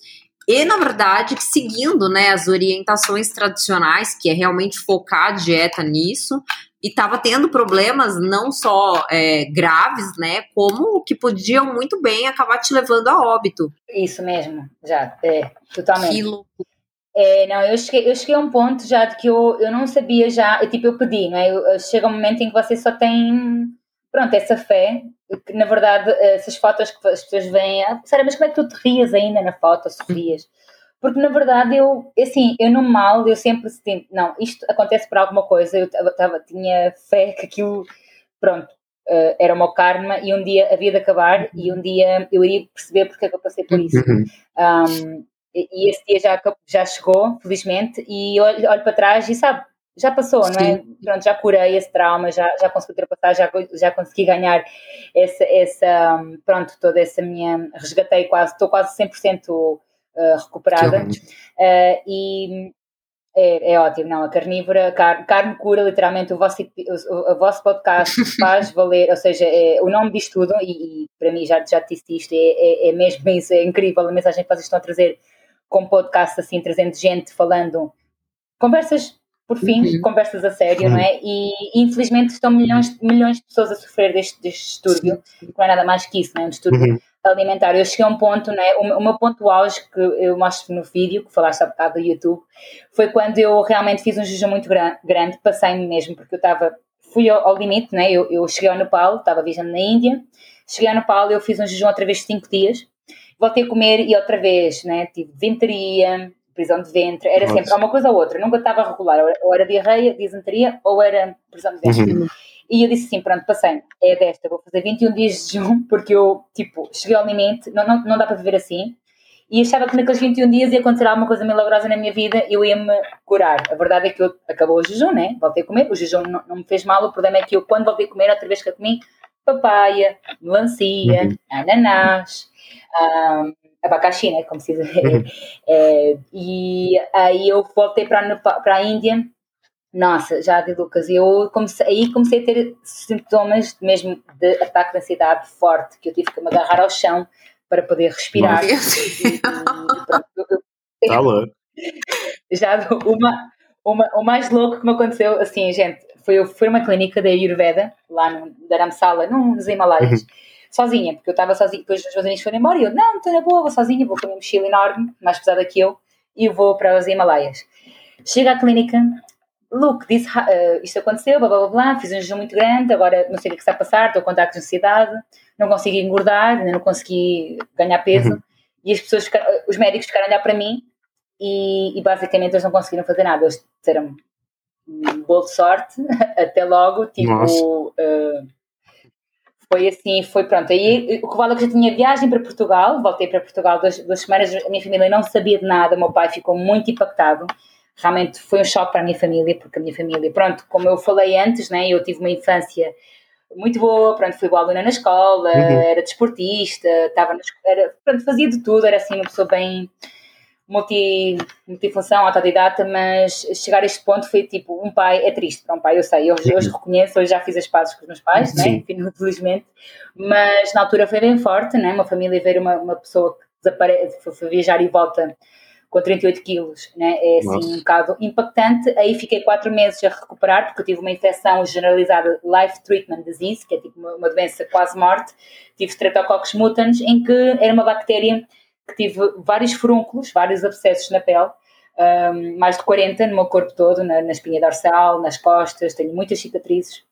e, na verdade, seguindo né, as orientações tradicionais, que é realmente focar a dieta nisso, e estava tendo problemas não só é, graves, né, como que podiam muito bem acabar te levando a óbito. Isso mesmo, já, é, totalmente. Que loucura. É, não, eu cheguei, eu cheguei a um ponto já de que eu, eu não sabia já, eu, tipo, eu pedi, não é? Eu, chega um momento em que você só tem, pronto, essa fé que na verdade essas fotos que as pessoas veem, ah, sério, mas como é que tu te rias ainda na foto, sorrias? Porque na verdade eu, assim, eu no mal, eu sempre senti, não, isto acontece por alguma coisa, eu tava, tinha fé que aquilo, pronto, uh, era o meu karma e um dia havia de acabar e um dia eu iria perceber porque é que eu passei por isso. Um, uhum. e esse dia já, já chegou, felizmente, e olho, olho para trás e sabe, já passou, não é? Pronto, já curei esse trauma, já, já consegui ultrapassar, já, já consegui ganhar essa, essa, pronto, toda essa minha, resgatei quase, estou quase 100% uh, recuperada. Uh, e é, é, ótimo, não, a carnívora, car, carne cura literalmente o vosso, o, o vosso podcast faz valer, ou seja, é, o nome diz tudo e, e, para mim já, já te disse isto, é, é, é mesmo isso, é incrível a mensagem que vocês estão a trazer com podcast assim, trazendo gente falando conversas por fim, uhum. conversas a sério, uhum. não é? E, infelizmente estão milhões, milhões de pessoas a sofrer deste, deste distúrbio, que não é nada mais que isso, não é? Um distúrbio uhum. alimentar. Eu cheguei a um ponto, né, o, meu ponto auge que eu mostro no vídeo, que falaste há bocado do YouTube, foi quando eu realmente fiz um jejum muito grande, passei-me mesmo, porque eu estava, fui ao, ao, limite, né, eu, eu cheguei ao Nepal, estava viajando na Índia, cheguei ao Nepal, eu fiz um jejum outra vez de 5 dias, voltei a comer e outra vez, né, tive venteria, prisão de ventre, era Nossa. sempre uma coisa ou outra, nunca estava regular, ou era diarreia, disenteria, ou era prisão de ventre. Uhum. E eu disse assim, pronto, passei, é desta, vou fazer 21 dias de jejum, porque eu, tipo, cheguei ao limite, não, não, não dá para viver assim, e achava que naqueles 21 dias ia acontecer alguma coisa milagrosa na minha vida e eu ia-me curar. A verdade é que eu, acabou o jejum, né? Voltei a comer, o jejum não, não me fez mal, o problema é que eu, quando voltei a comer, outra vez que eu comi, papaya, melancia, uhum. ananás, um, abacaxi, né? Como se diz. Uhum. É, e aí eu voltei para, a Índia nossa, já de Lucas, eu comecei, aí comecei a ter sintomas mesmo de ataque de ansiedade forte, que eu tive que me agarrar ao chão para poder respirar. E, e, tá louco. Já uma, uma, o mais louco que me aconteceu, assim, gente, foi fui uma clínica da Ayurveda, lá no Dharamsala, nos Himalaias, uhum. Sozinha, porque eu estava sozinha, depois os meus amigos foram embora e eu, não, estou na boa, vou sozinha, vou com a minha mochila enorme, mais pesada que eu, e vou para os Himalaias. Chego à clínica, Luke disse, uh, isto aconteceu, blá blá blá, fiz um jejum muito grande, agora não sei o que está a passar, estou com ataques de ansiedade, não consegui engordar, não consegui ganhar peso. Uhum. E as pessoas, ficaram, os médicos ficaram a olhar para mim e, e, basicamente eles não conseguiram fazer nada. Eles disseram um bolo de sorte, até logo, tipo. Uh, foi assim, foi pronto. Aí o que vale é que já tinha viagem para Portugal, voltei para Portugal duas, duas semanas, a minha família não sabia de nada, o meu pai ficou muito impactado realmente foi um choque para a minha família, porque a minha família, pronto, como eu falei antes, né, eu tive uma infância muito boa, pronto, fui boa aluna na escola, uhum. era desportista, estava na, era, pronto, fazia de tudo, era assim uma pessoa bem multi, multifunção, autodidata, mas chegar a este ponto foi tipo, um pai, é triste para um pai, eu sei, hoje, hoje reconheço, hoje já fiz as pazes com os meus pais, né, infelizmente, mas na altura foi bem forte, né, uma família ver uma, uma pessoa que desaparece, foi viajar e volta com 38 quilos, né? é assim Nossa. um bocado impactante. Aí fiquei quatro meses a recuperar, porque eu tive uma infecção generalizada Life Treatment Disease, que é tipo uma, uma doença quase morte. Tive Streptococcus mutans, em que era uma bactéria que tive vários furúnculos, vários abscessos na pele, um, mais de 40 no meu corpo todo, na, na espinha dorsal, nas costas, tenho muitas cicatrizes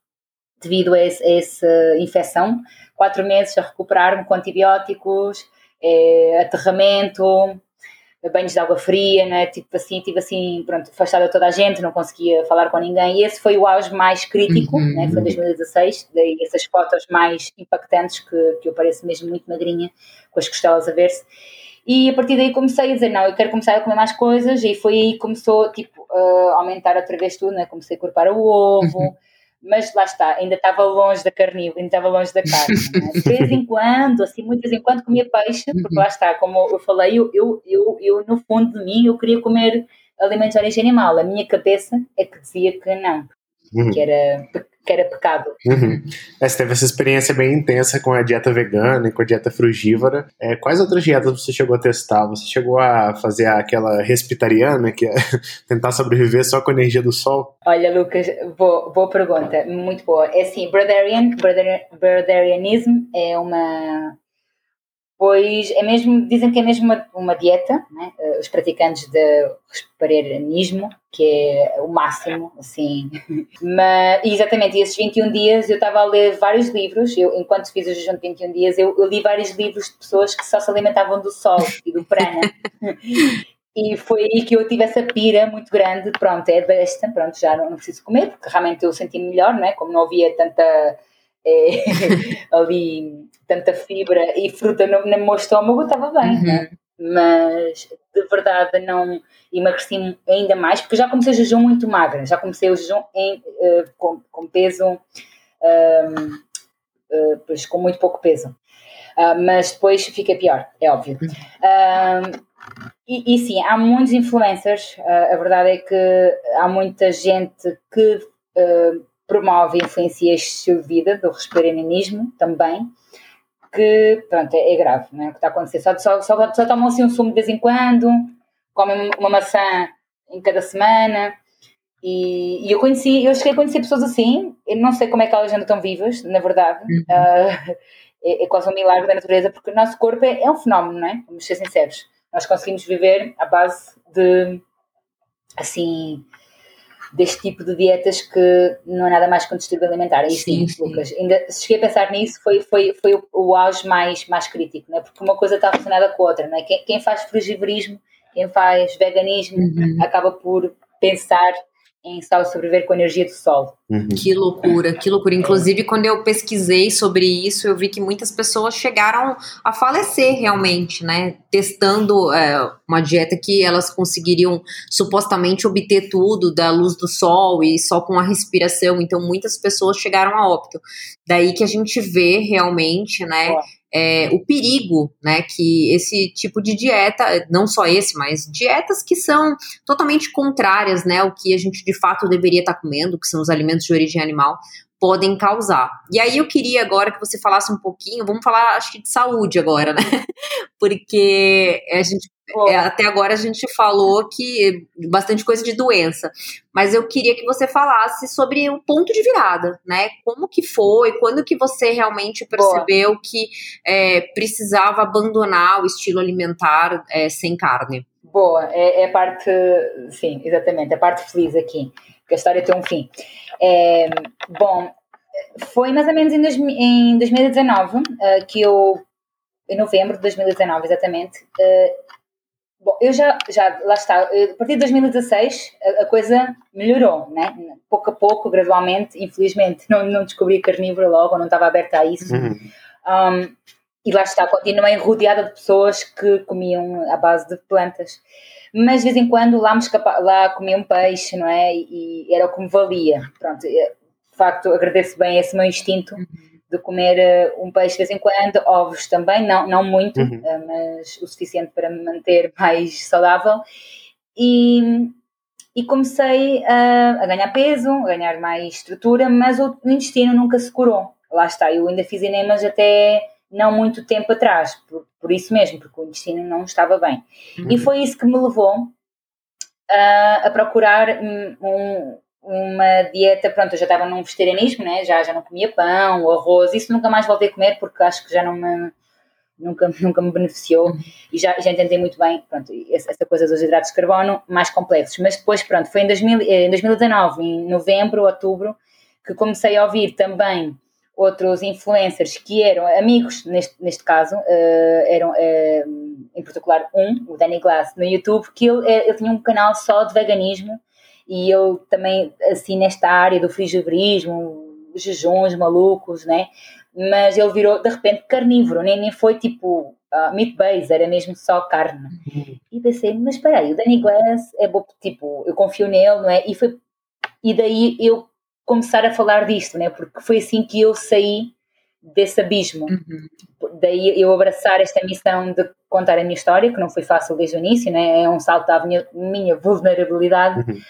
devido a, esse, a essa infecção. Quatro meses a recuperar-me com antibióticos, é, aterramento, banhos de água fria, né? tipo assim, tive assim, pronto, afastada toda a gente, não conseguia falar com ninguém, e esse foi o auge mais crítico, uhum. né? foi em 2016, daí essas fotos mais impactantes, que, que eu pareço mesmo muito magrinha, com as costelas a ver-se, e a partir daí comecei a dizer, não, eu quero começar a comer mais coisas, e foi aí que começou, tipo, a aumentar outra vez tudo, né? comecei a corpar o ovo, uhum mas lá está, ainda estava longe da carnívora, ainda estava longe da carne. Né? De vez em quando, assim, muito de vez em quando comia peixe, porque uhum. lá está, como eu falei, eu, eu, eu, eu no fundo de mim eu queria comer alimentos de origem animal. A minha cabeça é que dizia que não, uhum. que era que era pecado. Uhum. É, você teve essa experiência bem intensa com a dieta vegana e com a dieta frugívora. É, quais outras dietas você chegou a testar? Você chegou a fazer aquela respitariana, que é tentar sobreviver só com a energia do sol? Olha, Lucas, boa, boa pergunta, muito boa. É assim, Brotherian, Brotherianism é uma Pois é mesmo, dizem que é mesmo uma, uma dieta, né? uh, os praticantes de vegetarianismo, que é o máximo, assim. Mas, exatamente, esses 21 dias eu estava a ler vários livros, eu, enquanto fiz o jejum de 21 dias, eu, eu li vários livros de pessoas que só se alimentavam do sol e do prana. E foi aí que eu tive essa pira muito grande, pronto, é besta, pronto, já não, não preciso comer, porque realmente eu senti melhor, né? Como não havia tanta é, ali tanta fibra e fruta no, no meu estômago, estava bem, uhum. mas de verdade não emagreci ainda mais, porque já comecei o jejum muito magra, já comecei o jejum em, uh, com, com, peso, um, uh, pois, com muito pouco peso. Uh, mas depois fica pior, é óbvio. E, e, sim, há muitos influencers, a verdade é que há muita gente que promove e influencia este estilo de vida do respiranismo também, que pronto, é, é grave, não é? o que está a acontecer. Só, só, só, só tomam assim um sumo de vez em quando, comem uma maçã em cada semana. E, e, eu conheci, eu cheguei a conhecer pessoas assim, eu não sei como é que elas ainda estão vivas, na verdade. Uhum. Uh, é, é, quase um milagre da natureza, porque o nosso corpo é, é um fenómeno, não é? Vamos ser sinceros. Nós conseguimos viver à base de, assim, deste tipo de dietas que não é nada mais que um distúrbio alimentar. É isso, sim, sim. Lucas. Ainda, se cheguei a pensar nisso, foi, foi, foi o, o auge mais, mais crítico, não é? porque uma coisa está relacionada com a outra. Não é? quem, quem faz frugivorismo, quem faz veganismo, uhum. acaba por pensar em só sobreviver com a energia do sol. Uhum. Que loucura, que loucura. Inclusive, quando eu pesquisei sobre isso, eu vi que muitas pessoas chegaram a falecer realmente, né? Testando é, uma dieta que elas conseguiriam supostamente obter tudo da luz do sol e só com a respiração. Então, muitas pessoas chegaram a óbito. Daí que a gente vê realmente, né? é, o perigo, né, que esse tipo de dieta, não só esse, mas dietas que são totalmente contrárias, né, ao que a gente de fato deveria estar comendo, que são os alimentos de origem animal, podem causar. E aí eu queria agora que você falasse um pouquinho, vamos falar acho que de saúde agora, né? Porque a gente é, até agora a gente falou que bastante coisa de doença, mas eu queria que você falasse sobre o ponto de virada, né? Como que foi, quando que você realmente percebeu Boa. que é, precisava abandonar o estilo alimentar é, sem carne? Boa, é, é, a parte, sim, exatamente, a parte feliz aqui, que a história tem um fim. É, bom, foi mais ou menos em, dois, em 2019 uh, que eu, em novembro de 2019 exatamente, uh, Bom, eu já, já, lá está, a partir de 2016 a, a, coisa melhorou, né? Pouco a pouco, gradualmente, infelizmente não, não descobri carnívoro logo, não estava aberta a isso. Uhum. Um, e lá está, continuei rodeada de pessoas que comiam à base de plantas. Mas de vez em quando lá, me escapa, lá comia um peixe, não é? E, e era o que me valia. Pronto, de facto, agradeço bem esse meu instinto. Uhum de comer eh, um peixe de vez em quando, ovos também, não, não muito, uhum. Eh, mas o suficiente para me manter mais saudável. E, e comecei a, a, ganhar peso, a ganhar mais estrutura, mas o, o intestino nunca se curou. Lá está, eu ainda fiz enemas até não muito tempo atrás, por, por isso mesmo, porque o intestino não estava bem. Uhum. E foi isso que me levou a, a procurar um, uma dieta, pronto, eu já estava num vegetarianismo, né? já, já não comia pão, arroz, isso nunca mais voltei a comer porque acho que já não me, nunca, nunca me beneficiou e já, já entendi muito bem, pronto, essa coisa dos hidratos de carbono mais complexos, mas depois, pronto, foi em, 2000, em 2019, em novembro, outubro, que comecei a ouvir também outros influencers que eram amigos, neste, neste caso, uh, eram uh, em particular um, o Danny Glass, no YouTube, que ele, ele tinha um canal só de veganismo e eu também, assim, nesta área do frigiverismo, jejuns malucos, né? Mas ele virou, de repente, carnívoro, nem, nem foi tipo uh, meat-based, era mesmo só carne. Uhum. E pensei, mas espera aí, o Danny Glass é bom, tipo, eu confio nele, não é? E, foi, e daí eu começar a falar disto, né? Porque foi assim que eu saí desse abismo. Uhum. Daí eu abraçar esta missão de contar a minha história, que não foi fácil desde o início, né? é um salto à minha, minha vulnerabilidade, uhum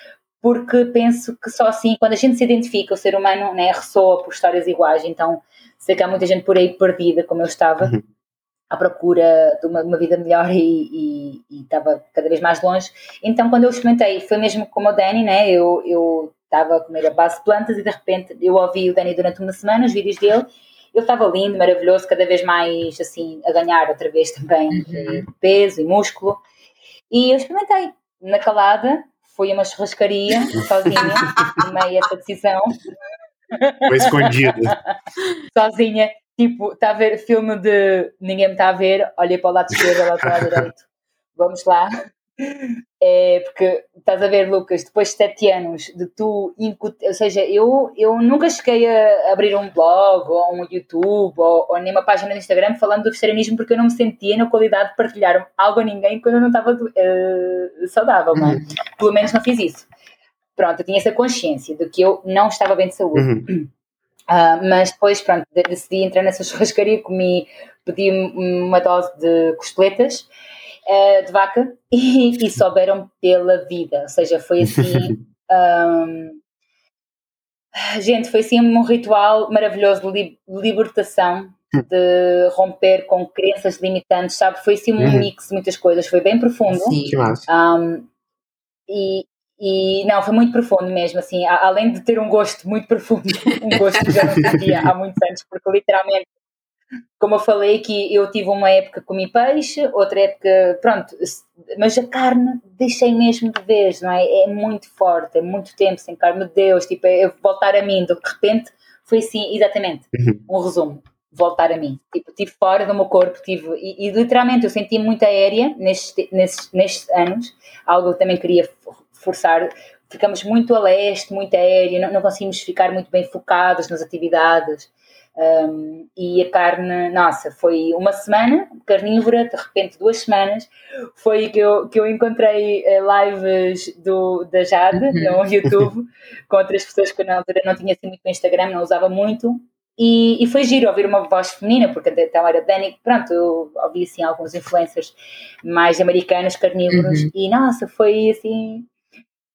porque penso que só assim, quando a gente se identifica, o ser humano né, ressoa por histórias iguais, então sei que há muita gente por aí perdida, como eu estava, uhum. à procura de uma, uma vida melhor e, e, e, estava cada vez mais longe. Então, quando eu experimentei, foi mesmo como o Dani, né? Eu, eu estava a comer a base de plantas e de repente eu ouvi o Dani durante uma semana, os vídeos dele. Ele estava lindo, maravilhoso, cada vez mais assim, a ganhar outra vez também uhum. peso e músculo. E eu experimentei na calada, fui a uma churrascaria sozinha, tomei essa decisão. Foi escondida. sozinha, tipo, está a ver filme de ninguém me está a ver, olhei para o lado esquerdo, para o lado direito. Vamos lá. É, porque estás a ver, Lucas, depois de sete anos de tu ou seja, eu, eu nunca cheguei a abrir um blog ou um YouTube ou, ou nem uma página no Instagram falando do vegetarianismo porque eu não me sentia na qualidade de partilhar algo a ninguém quando eu não estava uh, saudável, não é? Uhum. Pelo menos não fiz isso. Pronto, eu tinha essa consciência de que eu não estava bem de saúde. Uhum. Uh, mas depois, pronto, decidi entrar nessa churrascaria, comi, pedi uma dose de costeletas uh, de vaca e, e souberam pela vida. Ou seja, foi assim. um, gente, foi assim um ritual maravilhoso de li libertação, de romper com crenças limitantes, sabe? Foi assim um uhum. mix de muitas coisas, foi bem profundo. Sim, que massa. Um, e, e não, foi muito profundo mesmo, assim, além de ter um gosto muito profundo, um gosto que já não sentia há muitos anos, porque literalmente como eu falei que eu tive uma época que comi peixe, outra época, pronto, mas a carne deixei mesmo de vez, não é? É muito forte, é muito tempo sem carne, meu Deus, tipo, é voltar a mim, de repente foi assim, exatamente, uhum. um resumo, voltar a mim, tipo, estive fora do meu corpo, tive, e, e literalmente eu senti muito aérea nestes, nestes, nestes anos, algo que eu também queria forçar, ficamos muito a leste, muito aéreo, não, não conseguimos ficar muito bem focados nas atividades, um, e a carne, nossa, foi uma semana carnívora, de repente duas semanas, foi que eu, que eu encontrei eh, lives do, da Jade uhum. no YouTube com outras pessoas que na altura não tinha assim muito no Instagram, não usava muito. E, e foi giro ouvir uma voz feminina, porque então era Dani, pronto, eu ouvi assim alguns influencers mais americanas, carnívoros, uhum. e nossa, foi assim,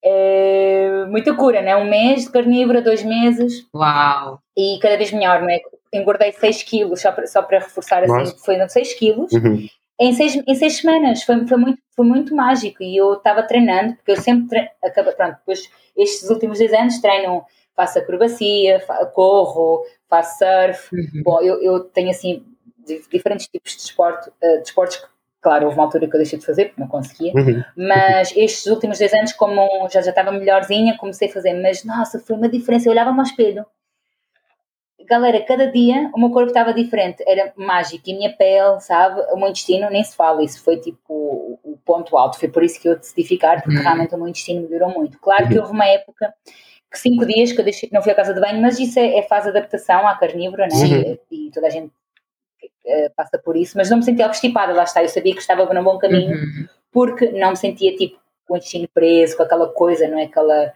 é, muita cura, né? Um mês de carnívora, dois meses. Uau! E cada vez melhor, não é? Engordei 6 quilos, só para, só para reforçar assim, Nossa. foi 6 quilos. Uhum. Em seis, em seis semanas, foi, foi, muito, foi muito mágico e eu estava treinando, porque eu sempre treino, acaba, pronto, depois estes últimos dois anos treino, faço acrobacia, corro, faço surf, uhum. bom, eu, eu tenho assim diferentes tipos de esporte, uh, de esportes que Claro, houve uma altura que eu deixei de fazer porque não conseguia, uhum. mas estes últimos dois anos, como já, já estava melhorzinha, comecei a fazer. Mas nossa, foi uma diferença. Eu olhava-me ao espelho, galera, cada dia o meu corpo estava diferente, era mágico. E a minha pele, sabe, o meu intestino, nem se fala, isso foi tipo o, ponto alto. Foi por isso que eu decidi ficar, porque uhum. realmente o meu intestino melhorou muito. Claro que uhum. houve uma época que cinco dias que eu deixei, não fui à casa de banho, mas isso é, é fase de adaptação à carnívora, né? Uhum. E, e toda a gente uh, passa por isso, mas não me sentia obstipada, lá está, eu sabia que estava no bom caminho, uhum. porque não me sentia tipo com o intestino preso, com aquela coisa, não é? Aquela.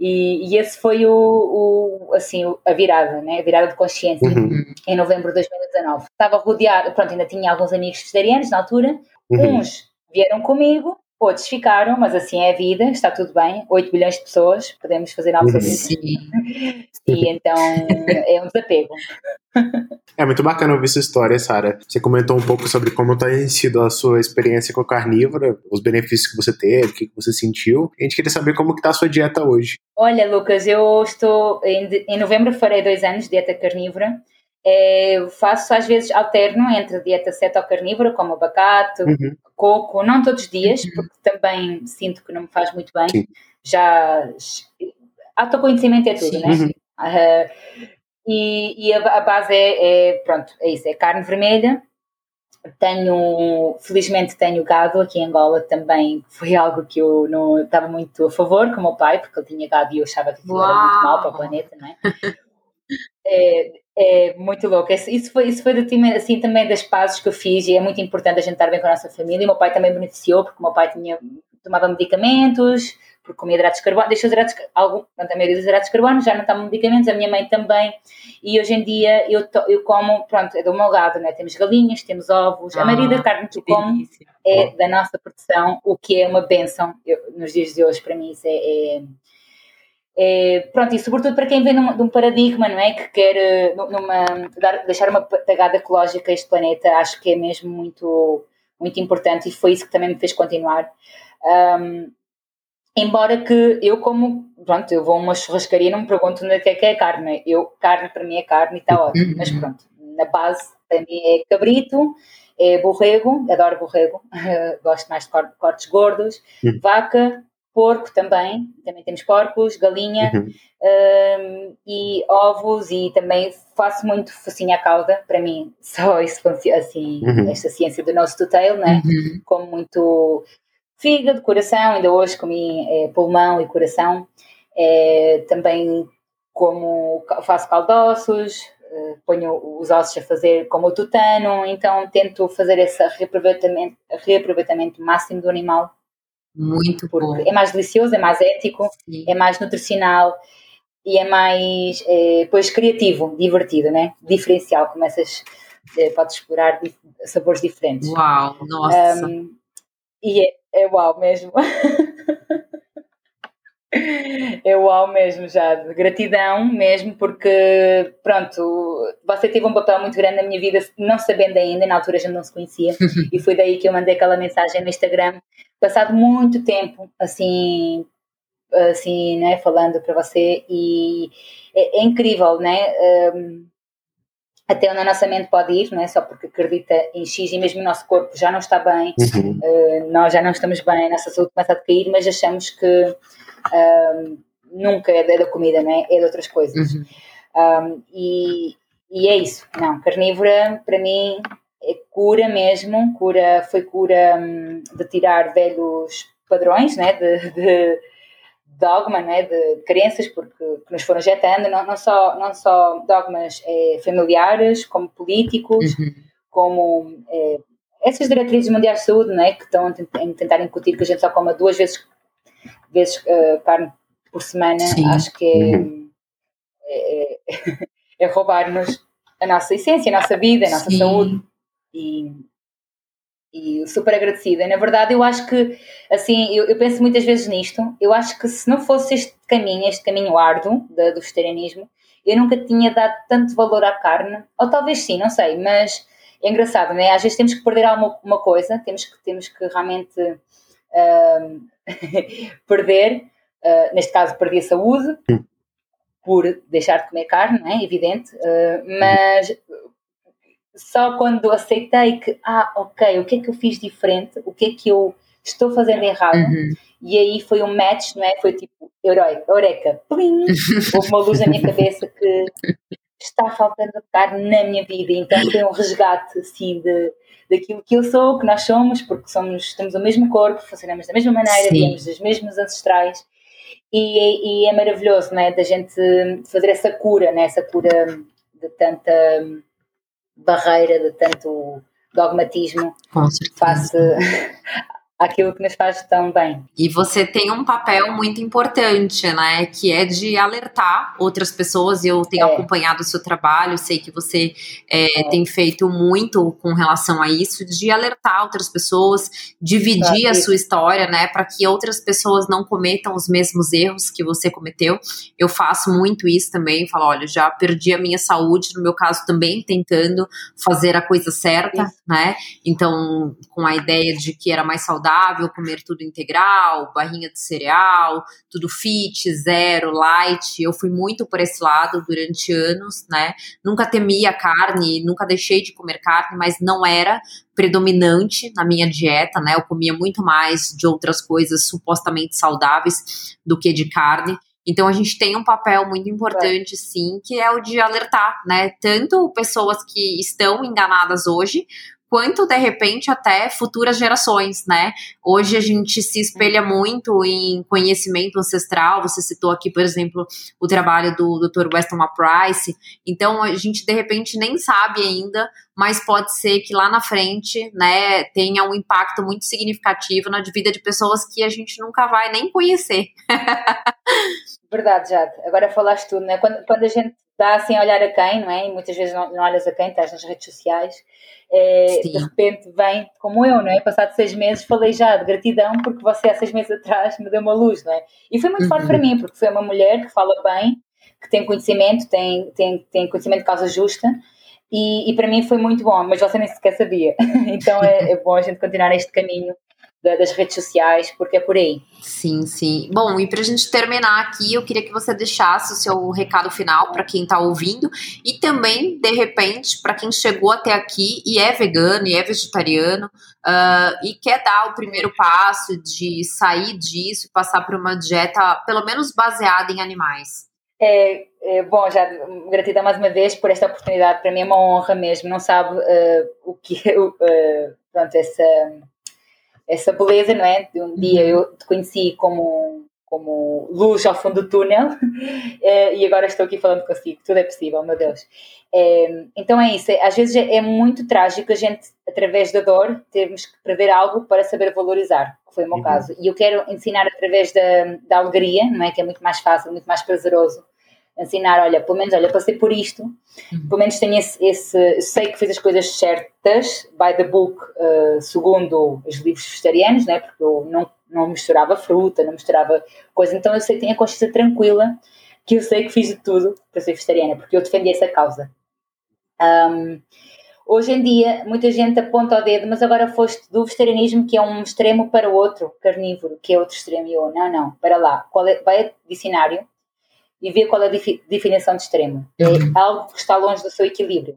E, e, esse foi o, o, assim, a virada, né? a virada de consciência, uhum. em novembro de 2019. Estava rodeada, pronto, ainda tinha alguns amigos vegetarianos na altura, uhum. uns vieram comigo, outros ficaram, mas assim é a vida, está tudo bem, 8 bilhões de pessoas, podemos fazer algo sobre isso. E então é um desapego. É muito bacana ouvir sua história, Sara. Você comentou um pouco sobre como tem sido a sua experiência com a carnívora, os benefícios que você teve, o que você sentiu. A gente queria saber como está a sua dieta hoje. Olha, Lucas, eu estou em, em novembro farei dois anos de dieta carnívora. É, faço às vezes alterno entre dieta ceto-carnívora, como abacate, uhum. coco, não todos os dias, uhum. porque também sinto que não me faz muito bem. Sim. Já autoconhecimento é tudo, né? Uhum. Uh, e, e a, a, base é, é, pronto, é isso, é carne vermelha. Tenho, felizmente tenho gado aqui em Angola também, foi algo que eu não estava muito a favor com o meu pai, porque ele tinha gado e eu achava que aquilo era muito mal para o planeta, não é? é, é muito louco. Isso foi, isso foi assim, também das pazes que eu fiz e é muito importante a gente estar bem com a nossa família. E o meu pai também beneficiou, porque o meu pai tinha, tomava medicamentos, porque comia hidratos de carbono, deixa os hidratos, algum, a maioria dos hidratos de carbono, já não tomo medicamentos, a minha mãe também, e hoje em dia eu, to, eu como, pronto, é do meu lado, né? temos galinhas, temos ovos, ah, a maioria da carne que eu como é da nossa produção, o que é uma benção eu, nos dias de hoje, para mim isso é, é, é pronto, e sobretudo para quem vem num, de um paradigma, não é, que quer eh, numa, dar, deixar uma pegada ecológica a este planeta, acho que é mesmo muito, muito importante, e foi isso que também me fez continuar. Um, Embora que eu como, pronto, eu vou a uma churrascaria e não me pergunto onde é que é, é carne. Eu, carne para mim é carne e está ótimo. Mas pronto, na base para mim é cabrito, é borrego, adoro borrego, gosto mais de cortes gordos, uhum. vaca, porco também, também temos porcos, galinha uhum. um, e ovos e também faço muito focinho à cauda, para mim só isso assim, uhum. esta ciência do nosso tutel, né? Uhum. como muito fígado, coração, ainda hoje comi é, pulmão e coração, é, também como faço caldoços, é, ponho os ossos a fazer como o tutano, então tento fazer esse reaproveitamento, reaproveitamento máximo do animal. Muito porque bom. É mais delicioso, é mais ético, Sim. é mais nutricional e é mais, é, pois, criativo, divertido, né? Diferencial, começas, é, podes explorar sabores diferentes. Uau, nossa! Um, e é, é uau mesmo. é uau mesmo, já. Gratidão mesmo, porque, pronto, você teve um papel muito grande na minha vida, não sabendo ainda, na altura a gente não se conhecia, e foi daí que eu mandei aquela mensagem no Instagram, passado muito tempo, assim, assim, né, falando para você, e é, é incrível, né? Um, até onde a nossa mente pode ir, não é só porque acredita em X e mesmo o nosso corpo já não está bem, Uhum. uh, nós já não estamos bem, a nossa saúde começa a decair, mas achamos que uh, nunca é da comida, não é? É de outras coisas. Uhum. Um, e, e é isso. Não, carnívora para mim é cura mesmo, cura, foi cura um, de tirar velhos padrões, né? de, de dogma, né, de crenças, porque que nos foram jetando, não, não, só, não só dogmas é, familiares, como políticos, Uhum. como é, essas diretrizes mundiais de saúde, né, que estão a tent- a tentar incutir que a gente só coma duas vezes, vezes eh, carne por semana, Sim. acho que é, é, é roubar-nos a nossa essência, a nossa vida, a nossa Sim. saúde. E, e super agradecida. Na verdade, eu acho que, assim, eu, eu penso muitas vezes nisto. Eu acho que se não fosse este caminho, este caminho árduo da- do vegetarianismo, eu nunca tinha dado tanto valor à carne. Ou talvez sim, não sei, mas é engraçado, né? Às vezes temos que perder alguma uma coisa, temos que, temos que realmente perder. ah, neste caso, perdi a saúde por deixar de comer carne, não é? Evidente. ah, mas só quando aceitei que, ah, ok, o que é que eu fiz diferente? O que é que eu estou fazendo errado? Uhum. E aí foi um match, não é? Foi tipo, herói, eureka, plim! Houve uma luz na minha cabeça que está faltando carne na minha vida. Então foi um resgate, assim, de, daquilo que eu sou, que nós somos, porque somos, temos o mesmo corpo, funcionamos da mesma maneira, Sim. viemos dos mesmos ancestrais. E, e é maravilhoso, não é? Da gente fazer essa cura, né? Essa cura de tanta barreira, de tanto dogmatismo face àquilo que nos faz tão bem. E você tem um papel muito importante, né? Que é de alertar outras pessoas. Eu tenho É. acompanhado o seu trabalho, sei que você é, tem feito muito com relação a isso, de alertar outras pessoas, dividir Ah, a sua história, né? Para que outras pessoas não cometam os mesmos erros que você cometeu. Eu faço muito isso também. Falo, olha, já perdi a minha saúde, no meu caso também, tentando fazer a coisa certa, Isso. né? Então, com a ideia de que era mais saudável comer tudo integral, barrinha de cereal, tudo fit, zero, light. Eu fui muito por esse lado durante anos, né? Nunca temia carne, nunca deixei de comer carne, mas não era predominante na minha dieta, né? Eu comia muito mais de outras coisas supostamente saudáveis do que de carne. Então a gente tem um papel muito importante, sim, que é o de alertar, né? Tanto pessoas que estão enganadas hoje, quanto de repente até futuras gerações, né? Hoje a gente se espelha muito em conhecimento ancestral. Você citou aqui, por exemplo, o trabalho do Dr. Weston Price. Então a gente de repente nem sabe ainda, mas pode ser que lá na frente, né, tenha um impacto muito significativo na vida de pessoas que a gente nunca vai nem conhecer. Verdade, Jade. Agora falaste tudo, né? Quando, quando a gente dá assim a olhar a quem, não é? E muitas vezes não, não olhas a quem, estás nas redes sociais, é, de repente vem como eu, não é? Passado seis meses falei já de gratidão porque você há seis meses atrás me deu uma luz, não é? E foi muito forte Uhum. para mim, porque foi uma mulher que fala bem, que tem conhecimento, tem, tem, tem conhecimento de causa justa. E, e para mim foi muito bom, mas você nem sequer sabia. então é, é bom a gente continuar neste caminho das redes sociais, porque é por aí. Sim, sim. Bom, e pra gente terminar aqui, eu queria que você deixasse o seu recado final para quem tá ouvindo e também, de repente, para quem chegou até aqui e é vegano e é vegetariano ah, e quer dar o primeiro passo de sair disso passar por uma dieta, pelo menos baseada em animais. É, é, bom, já gratidão mais uma vez por esta oportunidade. Para mim é uma honra mesmo. Não sabe eh, o que eh, pronto, essa, essa beleza, não é? De um dia eu te conheci como, como luz ao fundo do túnel eh, e agora estou aqui falando consigo. Tudo é possível, meu Deus. Eh, então é isso. Às vezes é, é muito trágico a gente, através da dor, termos que perder algo para saber valorizar, que foi o meu Uhum. caso. E eu quero ensinar através da, da alegria, não é? Que é muito mais fácil, muito mais prazeroso ensinar, olha, pelo menos, olha, passei por isto, pelo menos tenho esse, esse sei que fiz as coisas certas, by the book, uh, segundo os livros vegetarianos, né, porque eu não, não misturava fruta, não misturava coisa, então eu sei que tenho a consciência tranquila que eu sei que fiz de tudo para ser vegetariana, porque eu defendi essa causa. Um, hoje em dia, muita gente aponta o dedo, mas agora foste do vegetarianismo, que é um extremo, para o outro, carnívoro, que é outro extremo, e eu, não, não, para lá, qual é, vai a dicionário, e ver qual é a defi- definição de extremo. É Uhum. algo que está longe do seu equilíbrio.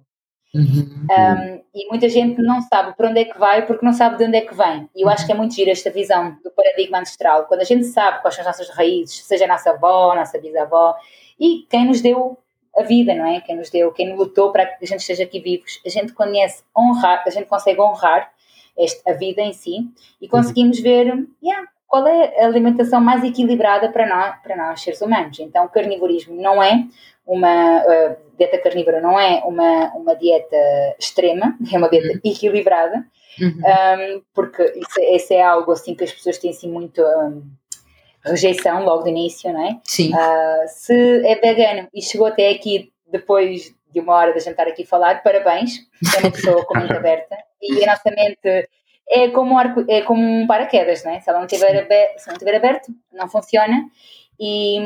Uhum. Um, e muita gente não sabe para onde é que vai porque não sabe de onde é que vem. E eu acho que é muito gira esta visão do paradigma ancestral. Quando a gente sabe quais são as nossas raízes, seja a nossa avó, a nossa bisavó, e quem nos deu a vida, não é? Quem nos deu, quem lutou para que a gente esteja aqui vivos, a gente conhece honrar, a gente consegue honrar este, a vida em si e conseguimos ver yeah, qual é a alimentação mais equilibrada para nós, para nós seres humanos. Então, o carnivorismo não é uma uh, dieta carnívora, não é uma, uma dieta extrema, é uma dieta uhum. equilibrada, uhum. um, porque isso, isso, é algo assim que as pessoas têm assim muito. Um, rejeição logo do início, não é? Sim. Uh, se é vegano e chegou até aqui depois de uma hora de jantar aqui falar, parabéns, é uma pessoa com mente aberta e a nossa mente é como um, arco, é como um paraquedas, não é? Se ela não tiver aberto, se não tiver aberto, não funciona e,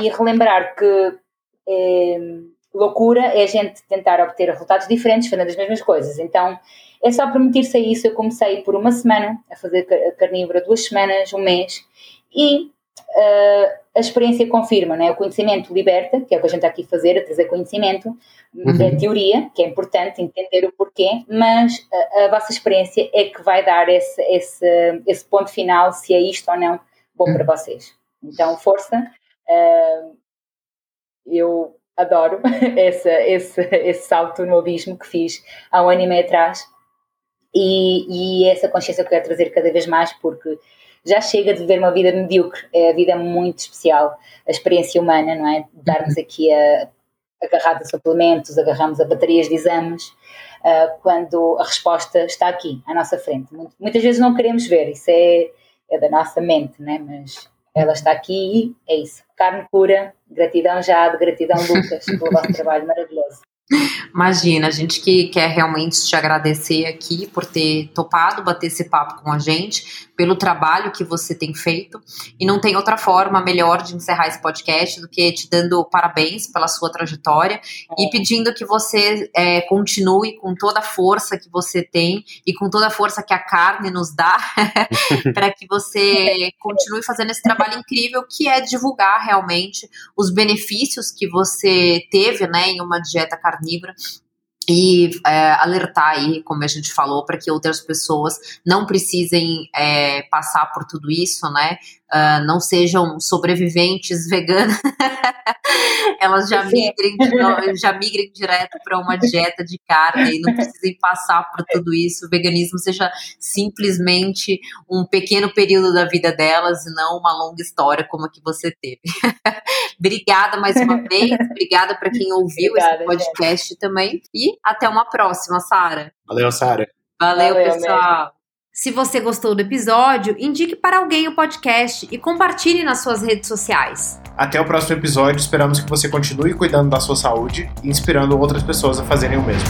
e relembrar que é, loucura é a gente tentar obter resultados diferentes fazendo as mesmas coisas. Então é só permitir-se a isso. Eu comecei por uma semana a fazer carnívora, duas semanas, um mês e a experiência confirma, né? o conhecimento liberta, que é o que a gente está aqui a fazer, a trazer conhecimento uhum. da teoria, que é importante entender o porquê, mas a, a, vossa experiência é que vai dar esse, esse, esse ponto final, se é isto ou não bom uhum. para vocês. Então, força, uh, eu adoro esse, esse, esse salto no abismo que fiz há um ano e meio atrás e, e essa consciência que eu quero trazer cada vez mais, porque já chega de viver uma vida medíocre, é a vida muito especial, a experiência humana, não é? Darmos uhum. aqui a, agarrado a suplementos, agarramos a baterias de exames, uh, quando a resposta está aqui, à nossa frente. Muitas vezes não queremos ver, isso é, é da nossa mente, né? mas ela está aqui e é isso. Carne pura, gratidão já, de gratidão Lucas, pelo vosso trabalho maravilhoso. Imagina, a gente que quer realmente te agradecer aqui por ter topado bater esse papo com a gente, pelo trabalho que você tem feito. E não tem outra forma melhor de encerrar esse podcast do que te dando parabéns pela sua trajetória é. e pedindo que você é, continue com toda a força que você tem e com toda a força que a carne nos dá, para que você continue fazendo esse trabalho incrível que é divulgar realmente os benefícios que você teve né, em uma dieta carnívora e é, alertar aí, como a gente falou, para que outras pessoas não precisem é, passar por tudo isso, né? Uh, não sejam sobreviventes veganas, elas já migrem, já migrem direto para uma dieta de carne e não precisem passar por tudo isso. O veganismo seja simplesmente um pequeno período da vida delas e não uma longa história como a que você teve. obrigada mais uma vez, obrigada para quem ouviu obrigada, esse podcast gente. também e até uma próxima, Sara. Valeu, Sara. Valeu, Valeu, pessoal. Mesmo. Se você gostou do episódio, indique para alguém o podcast e compartilhe nas suas redes sociais. Até o próximo episódio, esperamos que você continue cuidando da sua saúde e inspirando outras pessoas a fazerem o mesmo.